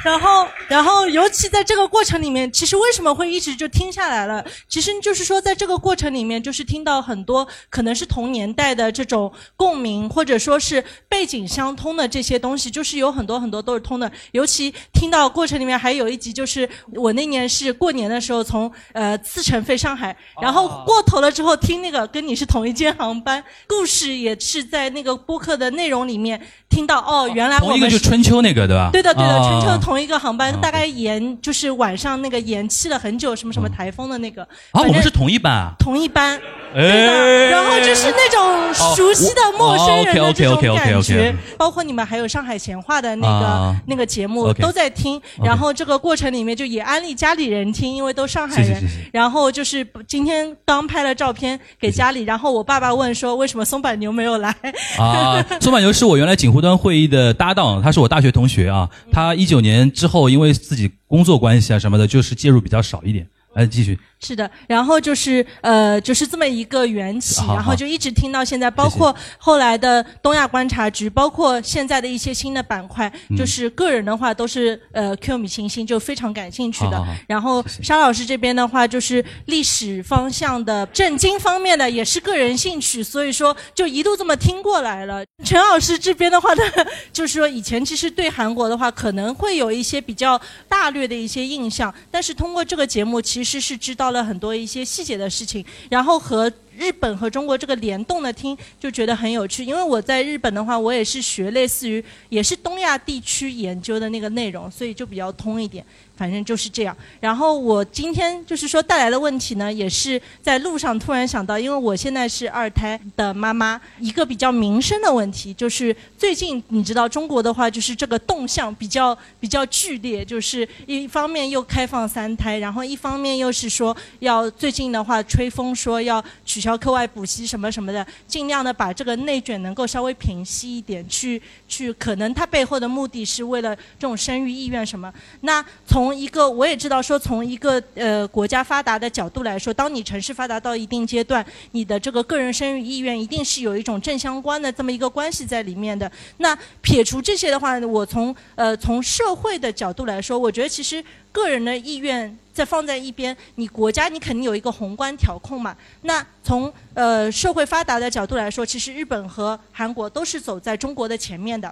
然后，然后，尤其在这个过程里面，其实为什么会一直就听下来了？其实就是说，在这个过程里面，就是听到很多可能是同年代的这种共鸣，或者说是背景相通的这些东西，就是有很多很多都是通的。尤其听到过程里面还有一集，就是我那年是过年的时候从呃次城飞上海，然后过头了之后听那个跟你是同一间航班，故事也是在那个播客的内容里面听到哦，原来我同一个是春秋那个对吧？对的，对的，啊春秋同一个航班，大概延就是晚上那个延期了很久，什么什么台风的那个。啊，我们是同一班啊。同一班。哎。对的，然后就是那种熟悉的陌生人的这种感觉，包括你们还有上海闲话的那个、啊。那个节目都在听，然后这个过程里面就也安利家里人听，因为都上海人，然后就是今天刚拍了照片给家里，然后我爸爸问说为什么松板牛没有来，啊，松柏牛是我原来锦湖端会议的搭档，他是我大学同学啊。他一九年之后因为自己工作关系啊什么的，就是介入比较少一点。来继续，是的，然后就是呃，就是这么一个缘起，然后就一直听到现在，包括后来的东亚观察局，包括现在的一些新的板块，嗯。就是个人的话都是呃 Q 米星星就非常感兴趣的。好好好然后沙老师这边的话，就是历史方向的、震惊方面的，也是个人兴趣，所以说就一路这么听过来了。陈老师这边的话呢，就是说以前其实对韩国的话可能会有一些比较大略的一些印象，但是通过这个节目其其实是知道了很多一些细节的事情，然后和。日本和中国这个联动的听就觉得很有趣，因为我在日本的话，我也是学类似于也是东亚地区研究的那个内容，所以就比较通一点。反正就是这样。然后我今天就是说带来的问题呢，也是在路上突然想到，因为我现在是二胎的妈妈，一个比较民生的问题，就是最近你知道中国的话，就是这个动向比较比较剧烈，就是一方面又开放三胎，然后一方面又是说要最近的话吹风说要取消课外补习什么什么的，尽量的把这个内卷能够稍微平息一点，去去可能它背后的目的是为了这种生育意愿什么。那从从一个我也知道说，从一个呃国家发达的角度来说，当你城市发达到一定阶段，你的这个个人生育意愿一定是有一种正相关的这么一个关系在里面的。那撇除这些的话，我从呃从社会的角度来说，我觉得其实个人的意愿再放在一边，你国家你肯定有一个宏观调控嘛。那从呃社会发达的角度来说，其实日本和韩国都是走在中国的前面的。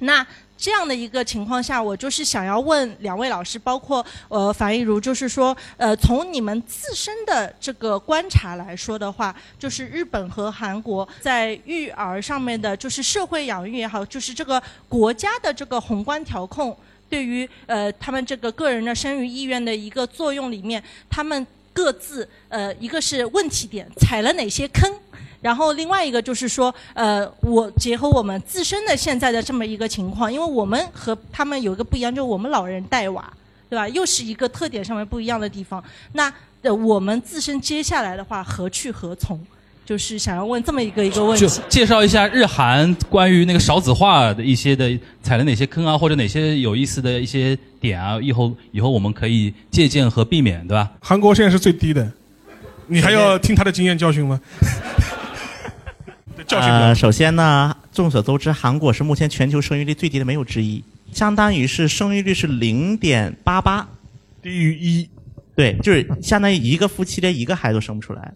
那这样的一个情况下，我就是想要问两位老师，包括呃樊一茹，就是说，呃，从你们自身的这个观察来说的话，就是日本和韩国在育儿上面的，就是社会养育也好，就是这个国家的这个宏观调控，对于呃他们这个个人的生育意愿的一个作用里面，他们各自呃一个是问题点，踩了哪些坑？然后另外一个就是说，呃，我结合我们自身的现在的这么一个情况，因为我们和他们有一个不一样，就是我们老人带娃，对吧？又是一个特点上面不一样的地方。那呃，我们自身接下来的话何去何从？就是想要问这么一个一个问就题。介绍一下日韩关于那个少子化的一些的踩了哪些坑啊，或者哪些有意思的一些点啊，以后以后我们可以借鉴和避免，对吧？韩国现在是最低的，你还要听他的经验教训吗？教训呃，首先呢，众所周知，韩国是目前全球生育率最低的没有之一，相当于是生育率是零点八八，低于一。对，就是相当于一个夫妻连一个孩子都生不出来。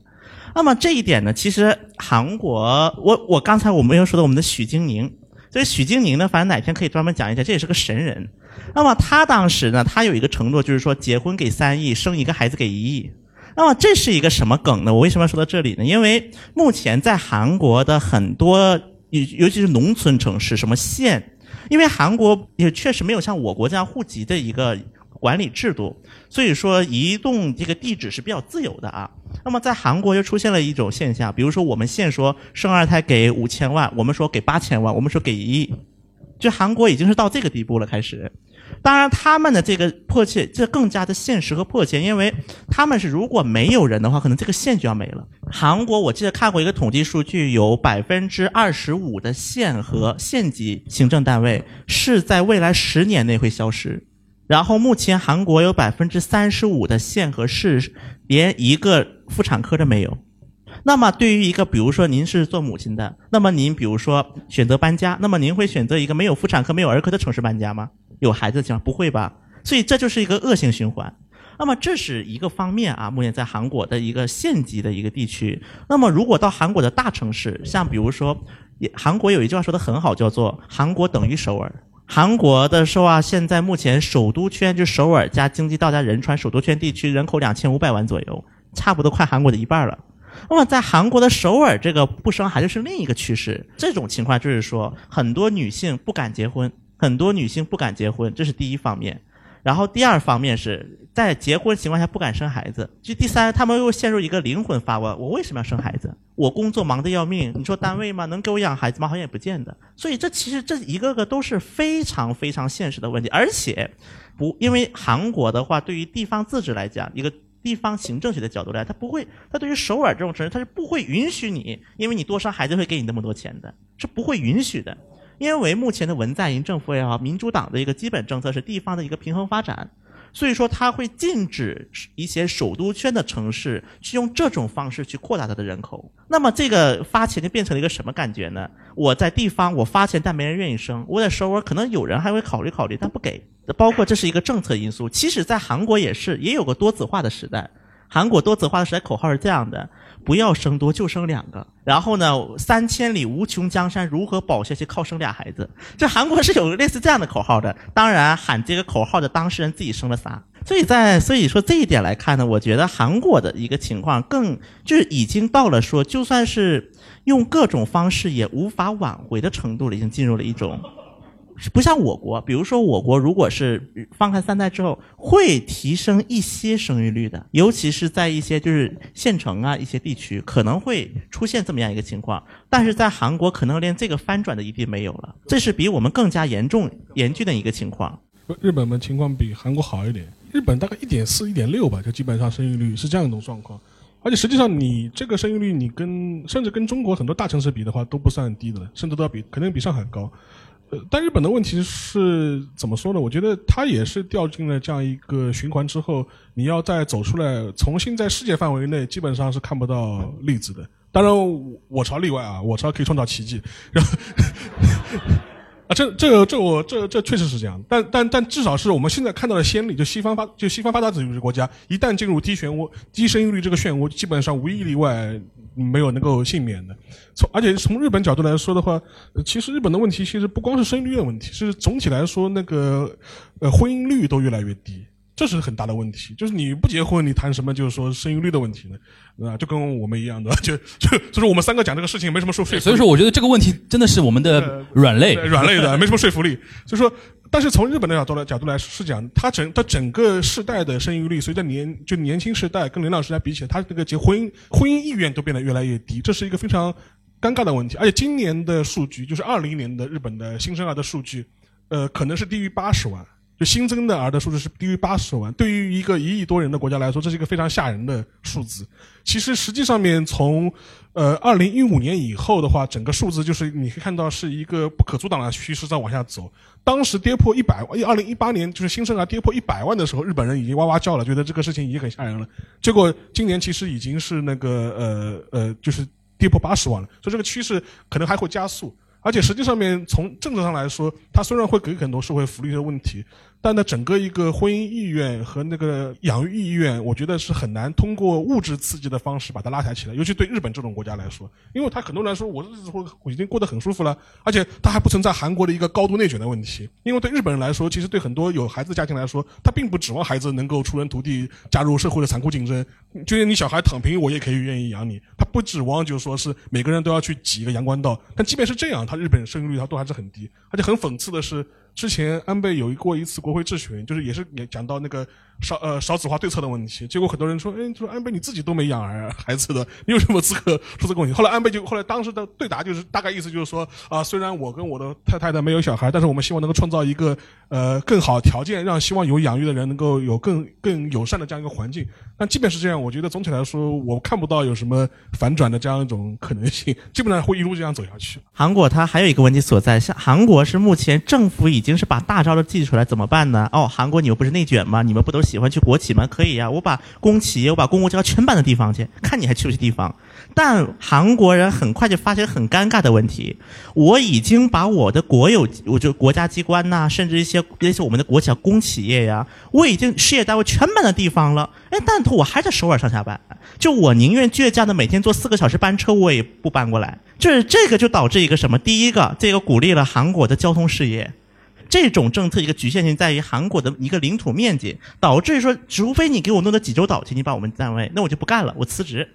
那么这一点呢，其实韩国，我我刚才我们又说到我们的许晶宁，所以许晶宁呢，反正哪天可以专门讲一下，这也是个神人。那么他当时呢，他有一个承诺，就是说结婚给三亿，生一个孩子给一亿。那么这是一个什么梗呢？我为什么要说到这里呢？因为目前在韩国的很多，尤尤其是农村城市，什么县，因为韩国也确实没有像我国这样户籍的一个管理制度，所以说移动这个地址是比较自由的啊。那么在韩国又出现了一种现象，比如说我们县说生二胎给五千万，我们说给八千万，我们说给一亿，就韩国已经是到这个地步了，开始。当然，他们的这个迫切，这更加的现实和迫切，因为他们是如果没有人的话，可能这个县就要没了。韩国我记得看过一个统计数据，有百分之二十五的县和县级行政单位是在未来十年内会消失。然后目前韩国有百分之三十五的县和市连一个妇产科都没有。那么对于一个，比如说您是做母亲的，那么您比如说选择搬家，那么您会选择一个没有妇产科、没有儿科的城市搬家吗？有孩子的情况不会吧？所以这就是一个恶性循环。那么这是一个方面啊，目前在韩国的一个县级的一个地区。那么如果到韩国的大城市，像比如说，韩国有一句话说的很好，叫做“韩国等于首尔”。韩国的说啊，现在目前首都圈就首尔加经济道加仁川首都圈地区人口两千五百万左右，差不多快韩国的一半了。那么在韩国的首尔，这个不生孩子是另一个趋势。这种情况就是说，很多女性不敢结婚，很多女性不敢结婚，这是第一方面。然后第二方面是在结婚情况下不敢生孩子。就第三，他们又陷入一个灵魂发问：我为什么要生孩子？我工作忙得要命，你说单位吗？能给我养孩子吗？好像也不见得。所以这其实这一个个都是非常非常现实的问题，而且不因为韩国的话，对于地方自治来讲，一个。地方行政学的角度来，他不会，他对于首尔这种城市，他是不会允许你，因为你多生孩子会给你那么多钱的，是不会允许的。因为目前的文在寅政府也好，民主党的一个基本政策是地方的一个平衡发展，所以说他会禁止一些首都圈的城市去用这种方式去扩大它的人口。那么这个发钱就变成了一个什么感觉呢？我在地方我发钱，但没人愿意生；我在首尔可能有人还会考虑考虑，但不给。包括这是一个政策因素，其实在韩国也是，也有个多子化的时代。韩国多子化的时代口号是这样的：不要生多，就生两个。然后呢，三千里无穷江山，如何保下去？靠生俩孩子。这韩国是有类似这样的口号的。当然，喊这个口号的当事人自己生了仨。所以在所以说这一点来看呢，我觉得韩国的一个情况更就是已经到了说，就算是用各种方式也无法挽回的程度了，已经进入了一种。不像我国，比如说我国，如果是放开三胎之后，会提升一些生育率的，尤其是在一些就是县城啊一些地区，可能会出现这么样一个情况。但是在韩国，可能连这个翻转的余地没有了，这是比我们更加严重严峻的一个情况。日本的情况比韩国好一点，日本大概一点四、一点六吧，就基本上生育率是这样一种状况。而且实际上你这个生育率，你跟甚至跟中国很多大城市比的话都不算低的，甚至都要比可能比上海高。但日本的问题是怎么说呢？我觉得他也是掉进了这样一个循环之后，你要再走出来，重新在世界范围内基本上是看不到例子的。当然，我我朝例外啊，我朝可以创造奇迹。然后这这个这我这这确实是这样，但但但至少是我们现在看到的先例，就西方发就西方发达主义国家，一旦进入低漩涡、低生育率这个漩涡，基本上无一例外没有能够幸免的。从而且从日本角度来说的话，其实日本的问题其实不光是生育率的问题，是总体来说那个呃婚姻率都越来越低。这是很大的问题，就是你不结婚，你谈什么就是说生育率的问题呢？啊，就跟我们一样的，就就就是我们三个讲这个事情没什么说说服力。所以说，我觉得这个问题真的是我们的软肋，对软肋的，没什么说服力。就说，但是从日本的角度来角度来是讲，它整它整个世代的生育率，随着年就年轻时代跟年老时代比起来，它这个结婚婚姻意愿都变得越来越低，这是一个非常尴尬的问题。而且今年的数据，就是二零年的日本的新生儿的数据，呃，可能是低于八十万。新增的儿的数字是低于八十万，对于一个一亿多人的国家来说，这是一个非常吓人的数字。其实实际上面从呃二零一五年以后的话，整个数字就是你可以看到是一个不可阻挡的趋势在往下走。当时跌破一百万，二零一八年就是新生儿跌破一百万的时候，日本人已经哇哇叫了，觉得这个事情已经很吓人了。结果今年其实已经是那个呃呃，就是跌破八十万了，所以这个趋势可能还会加速。而且实际上面从政策上来说，它虽然会给很多社会福利的问题，但呢，整个一个婚姻意愿和那个养育意愿，我觉得是很难通过物质刺激的方式把它拉抬起来。尤其对日本这种国家来说，因为他很多人说，我日子会我已经过得很舒服了，而且他还不存在韩国的一个高度内卷的问题。因为对日本人来说，其实对很多有孩子家庭来说，他并不指望孩子能够出人头地，加入社会的残酷竞争。就连你小孩躺平，我也可以愿意养你。他不指望就是说是每个人都要去挤一个阳关道。但即便是这样，他日本生育率他都还是很低。而且很讽刺的是，之前安倍有过一次国会质询，就是也是也讲到那个少呃少子化对策的问题。结果很多人说，哎，说安倍你自己都没养儿孩子的，你有什么资格说这个问题？后来安倍就后来当时的对答就是大概意思就是说啊，虽然我跟我的太太的没有小孩，但是我们希望能够创造一个呃更好条件，让希望有养育的人能够有更更友善的这样一个环境。但即便是这样，我觉得总体来说，我看不到有什么反转的这样一种可能性，基本上会一路这样走下去。韩国它还有一个问题所在，像韩国是目前政府已已经是把大招都祭出来，怎么办呢？哦，韩国你们不是内卷吗？你们不都喜欢去国企吗？可以呀、我把公企业，我把公共交全搬到地方去，看你还去不去地方。但韩国人很快就发现很尴尬的问题，我已经把我的国有，我就国家机关呐、甚至一些那些我们的国企啊、公企业呀，我已经事业单位全搬到地方了，哎，但我还在首尔上下班，就我宁愿倔强的每天坐四个小时班车，我也不搬过来。这这个就导致一个什么？第一个，这个鼓励了韩国的交通事业。这种政策一个局限性在于韩国的一个领土面积，导致说，除非你给我弄到济州岛去，你把我们占位，那我就不干了，我辞职。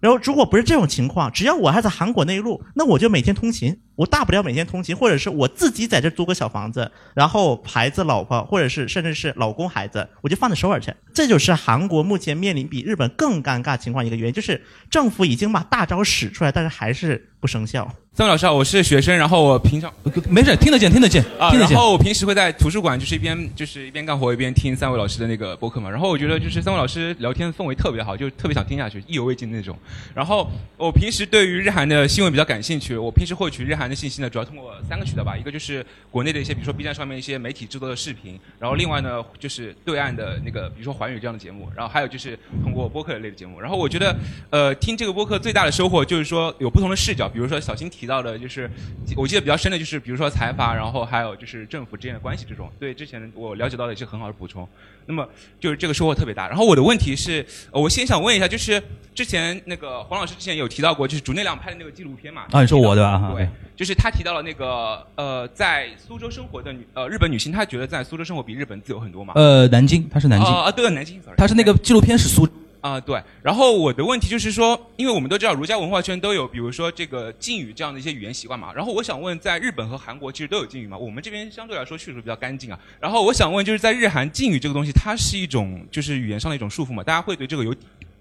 然后如果不是这种情况，只要我还在韩国内陆，那我就每天通勤，我大不了每天通勤，或者是我自己在这租个小房子，然后孩子、老婆，或者是甚至是老公、孩子，我就放在首尔去。这就是韩国目前面临比日本更尴尬情况一个原因，就是政府已经把大招使出来，但是还是不生效。三位老师好，我是学生，然后我平常没事，听得见，听得见，啊，听得见。然后我平时会在图书馆，就是一边就是一边干活一边听三位老师的那个播客嘛。然后我觉得就是三位老师聊天氛围特别好，就特别想听下去，意犹未尽那种。然后我平时对于日韩的新闻比较感兴趣，我平时获取日韩的信息呢，主要通过三个渠道吧，一个就是国内的一些，比如说 B 站上面一些媒体制作的视频，然后另外呢就是对岸的那个，比如说环宇这样的节目，然后还有就是通过播客类的节目。然后我觉得，呃，听这个播客最大的收获就是说有不同的视角，比如说小新提到的，就是我记得比较深的就是，比如说财阀，然后还有就是政府之间的关系这种，对之前我了解到的一些很好的补充。那么就是这个收获特别大。然后我的问题是，呃我先想问一下，就是之前那个黄老师之前有提到过，就是竹内亮拍的那个纪录片嘛？啊，你说我对吧？哈对，就是他提到了那个呃，在苏州生活的女呃日本女性，她觉得在苏州生活比日本自由很多嘛？呃，南京，她是南京，啊啊，对，南京，sorry，他是那个纪录片是苏。啊，对。然后我的问题就是说，因为我们都知道儒家文化圈都有，比如说这个敬语这样的一些语言习惯嘛。然后我想问，在日本和韩国其实都有敬语嘛？我们这边相对来说确实比较干净啊。然后我想问，就是在日韩敬语这个东西，它是一种就是语言上的一种束缚嘛？大家会对这个有？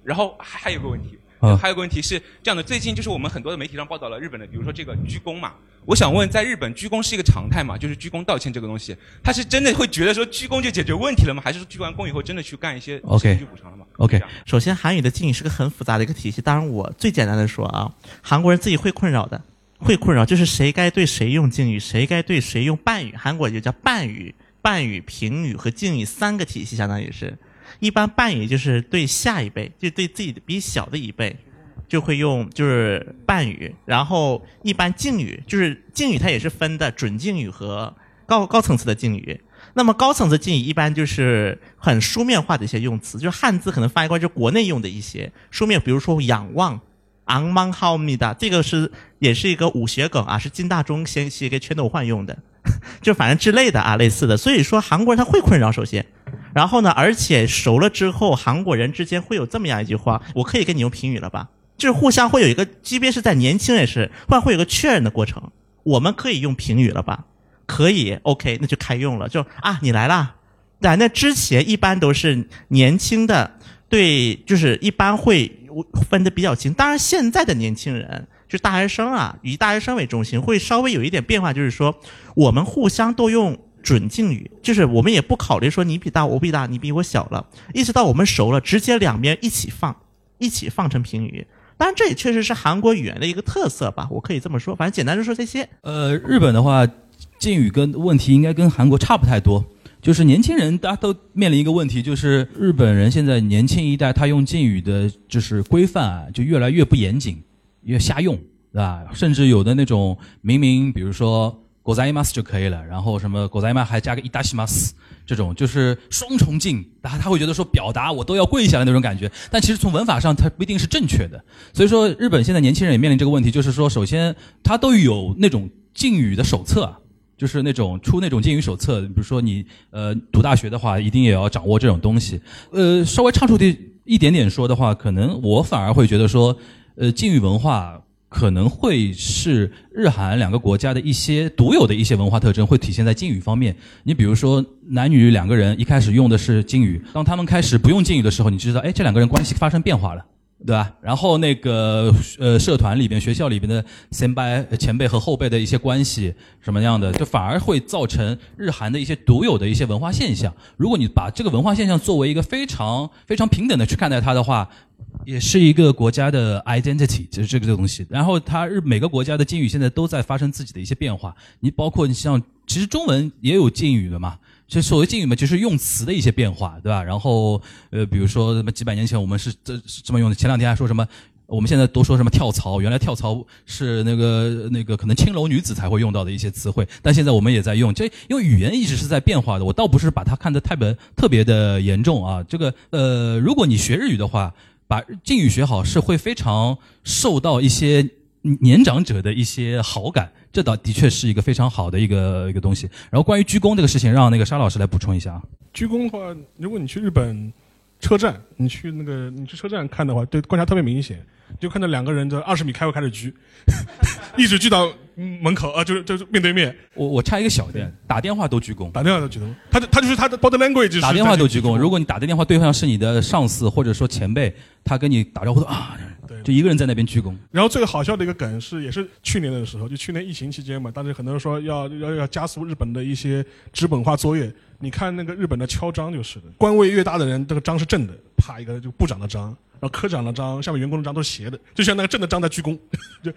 然后还还有个问题，嗯还有个问题是这样的，最近就是我们很多的媒体上报道了日本的，比如说这个鞠躬嘛，我想问，在日本鞠躬是一个常态嘛？就是鞠躬道歉这个东西，他是真的会觉得说鞠躬就解决问题了吗？还是说鞠完躬以后真的去干一些事情去补偿了吗 OK，首先韩语的敬语是个很复杂的一个体系。当然，我最简单的说啊，韩国人自己会困扰的，会困扰就是谁该对谁用敬语，谁该对谁用半语。韩国就叫半语、半语、平语和敬语三个体系，相当于是。一般半语就是对下一辈，就对自己的比小的一辈，就会用就是半语。然后一般敬语就是敬语，它也是分的准敬语和高高层次的敬语。那么高层次敬语一般就是很书面化的一些用词，就是汉字可能翻译过来就国内用的一些书面，比如说仰望。昂芒浩密达，这个是也是一个武学梗啊，是金大中先写给全斗焕用的，就反正之类的啊，类似的。所以说韩国人他会困扰，首先，然后呢，而且熟了之后，韩国人之间会有这么样一句话，我可以跟你用评语了吧？就是互相会有一个，即便是在年轻也是，会会有个确认的过程，我们可以用评语了吧？可以，OK，那就开用了，就啊，你来啦。在那之前一般都是年轻的，对，就是一般会分的比较清。当然，现在的年轻人就大学生啊，以大学生为中心，会稍微有一点变化，就是说我们互相都用准敬语，就是我们也不考虑说你比大我比大，你比我小了，一直到我们熟了，直接两边一起放，一起放成平语。当然，这也确实是韩国语言的一个特色吧，我可以这么说。反正简单就说这些。呃，日本的话，敬语跟问题应该跟韩国差不太多。就是年轻人，大家都面临一个问题，就是日本人现在年轻一代，他用敬语的，就是规范啊，就越来越不严谨，越瞎用，对吧？甚至有的那种明明，比如说“ございます”就可以了，然后什么“ございます”还加个“いたします”，这种就是双重敬，他他会觉得说表达我都要跪下的那种感觉，但其实从文法上它不一定是正确的。所以说，日本现在年轻人也面临这个问题，就是说，首先他都有那种敬语的手册啊。就是那种出那种敬语手册，比如说你呃读大学的话，一定也要掌握这种东西。呃，稍微唱出的一点点说的话，可能我反而会觉得说，呃，敬语文化 可能会是日韩两个国家的一些独有的一些文化特征，会体现在敬语方面。你比如说男女两个人一开始用的是敬语，当他们开始不用敬语的时候，你就知道，哎，这两个人关系发生变化了。对吧？然后那个呃，社团里边、学校里边的先辈、前辈和后辈的一些关系什么样的，就反而会造成日韩的一些独有的一些文化现象。如果你把这个文化现象作为一个非常非常平等的去看待它的话，也是一个国家的 identity，就是这个这个东西。然后它日每个国家的境语现在都在发生自己的一些变化。你包括你像，其实中文也有敬语的嘛。其实所谓敬语嘛，就是用词的一些变化，对吧？然后，呃，比如说什么几百年前我们是这这么用的，前两天还说什么，我们现在都说什么跳槽，原来跳槽是那个那个可能青楼女子才会用到的一些词汇，但现在我们也在用，这因为语言一直是在变化的。我倒不是把它看得太别特别的严重啊，这个呃，如果你学日语的话，把敬语学好是会非常受到一些年长者的一些好感。这倒的确是一个非常好的一个一个东西。然后关于鞠躬这个事情，让那个沙老师来补充一下啊。鞠躬的话，如果你去日本车站，你去那个你去车站看的话，对观察特别明显，就看到两个人在二十米开外开始鞠，一直聚到门口啊，就是就是面对面。我我插一个小点，打电话都鞠躬，打电话都鞠躬，他他就是他的 body language。打电话都鞠躬，如果你打的电话对象是你的上司或者说前辈，他跟你打招呼啊。就一个人在那边鞠躬。然后最好笑的一个梗是，也是去年的时候，就去年疫情期间嘛，当时很多人说要要要加速日本的一些纸本化作业。你看那个日本的敲章就是的，官位越大的人，这个章是正的，啪一个就部长的章，然后科长的章，下面员工的章都是斜的，就像那个正的章在鞠躬。就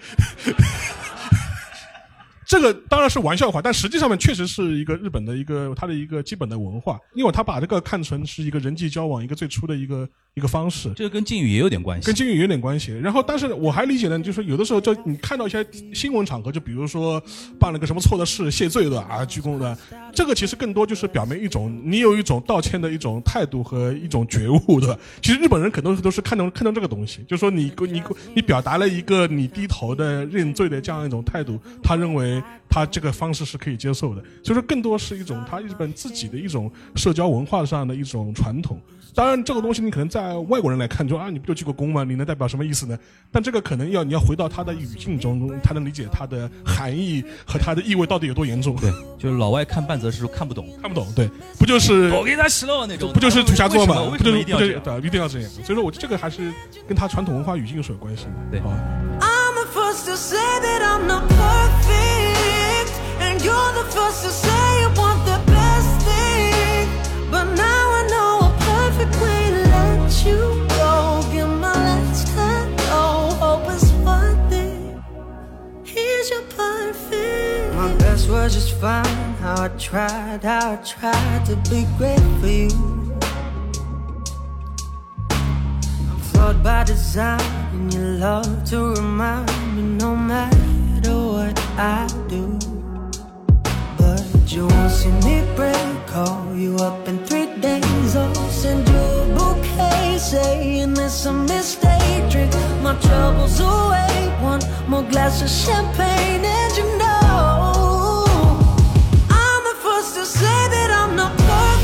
这个当然是玩笑话，但实际上面确实是一个日本的一个它的一个基本的文化，因为他把这个看成是一个人际交往一个最初的一个一个方式。这个跟敬语也有点关系，跟敬语有点关系。然后，但是我还理解呢，就是有的时候就你看到一些新闻场合，就比如说办了个什么错的事谢罪的啊鞠躬的，这个其实更多就是表明一种你有一种道歉的一种态度和一种觉悟的。其实日本人很多都是看重看重这个东西，就是说你你你表达了一个你低头的认罪的这样一种态度，他认为。他这个方式是可以接受的，所以说更多是一种他日本自己的一种社交文化上的一种传统。当然，这个东西你可能在在外国人来看，就啊，你不就鞠个躬吗？你能代表什么意思呢？但这个可能要你要回到他的语境中，他能理解它的含义和它的意味到底有多严重。对，就是老外看半泽是看不懂，看不懂，对，不就是我给他洗了那种，不就是土下座吗？为不就？对，一定要这样。所以说我这个还是跟他传统文化语境是有关系的。对，好。I'm the first to say that I'm not perfect, and you're the first to say you Perfect. My best was just fine. How I tried, how I tried to be great for you. I'm flawed by design, and you love to remind me no matter what I do. But you won't see me break, call you up in three days. I'll send you a bouquet, saying it's a mistake my troubles away. One more glass of champagne, and you know I'm the first to say that I'm not perfect.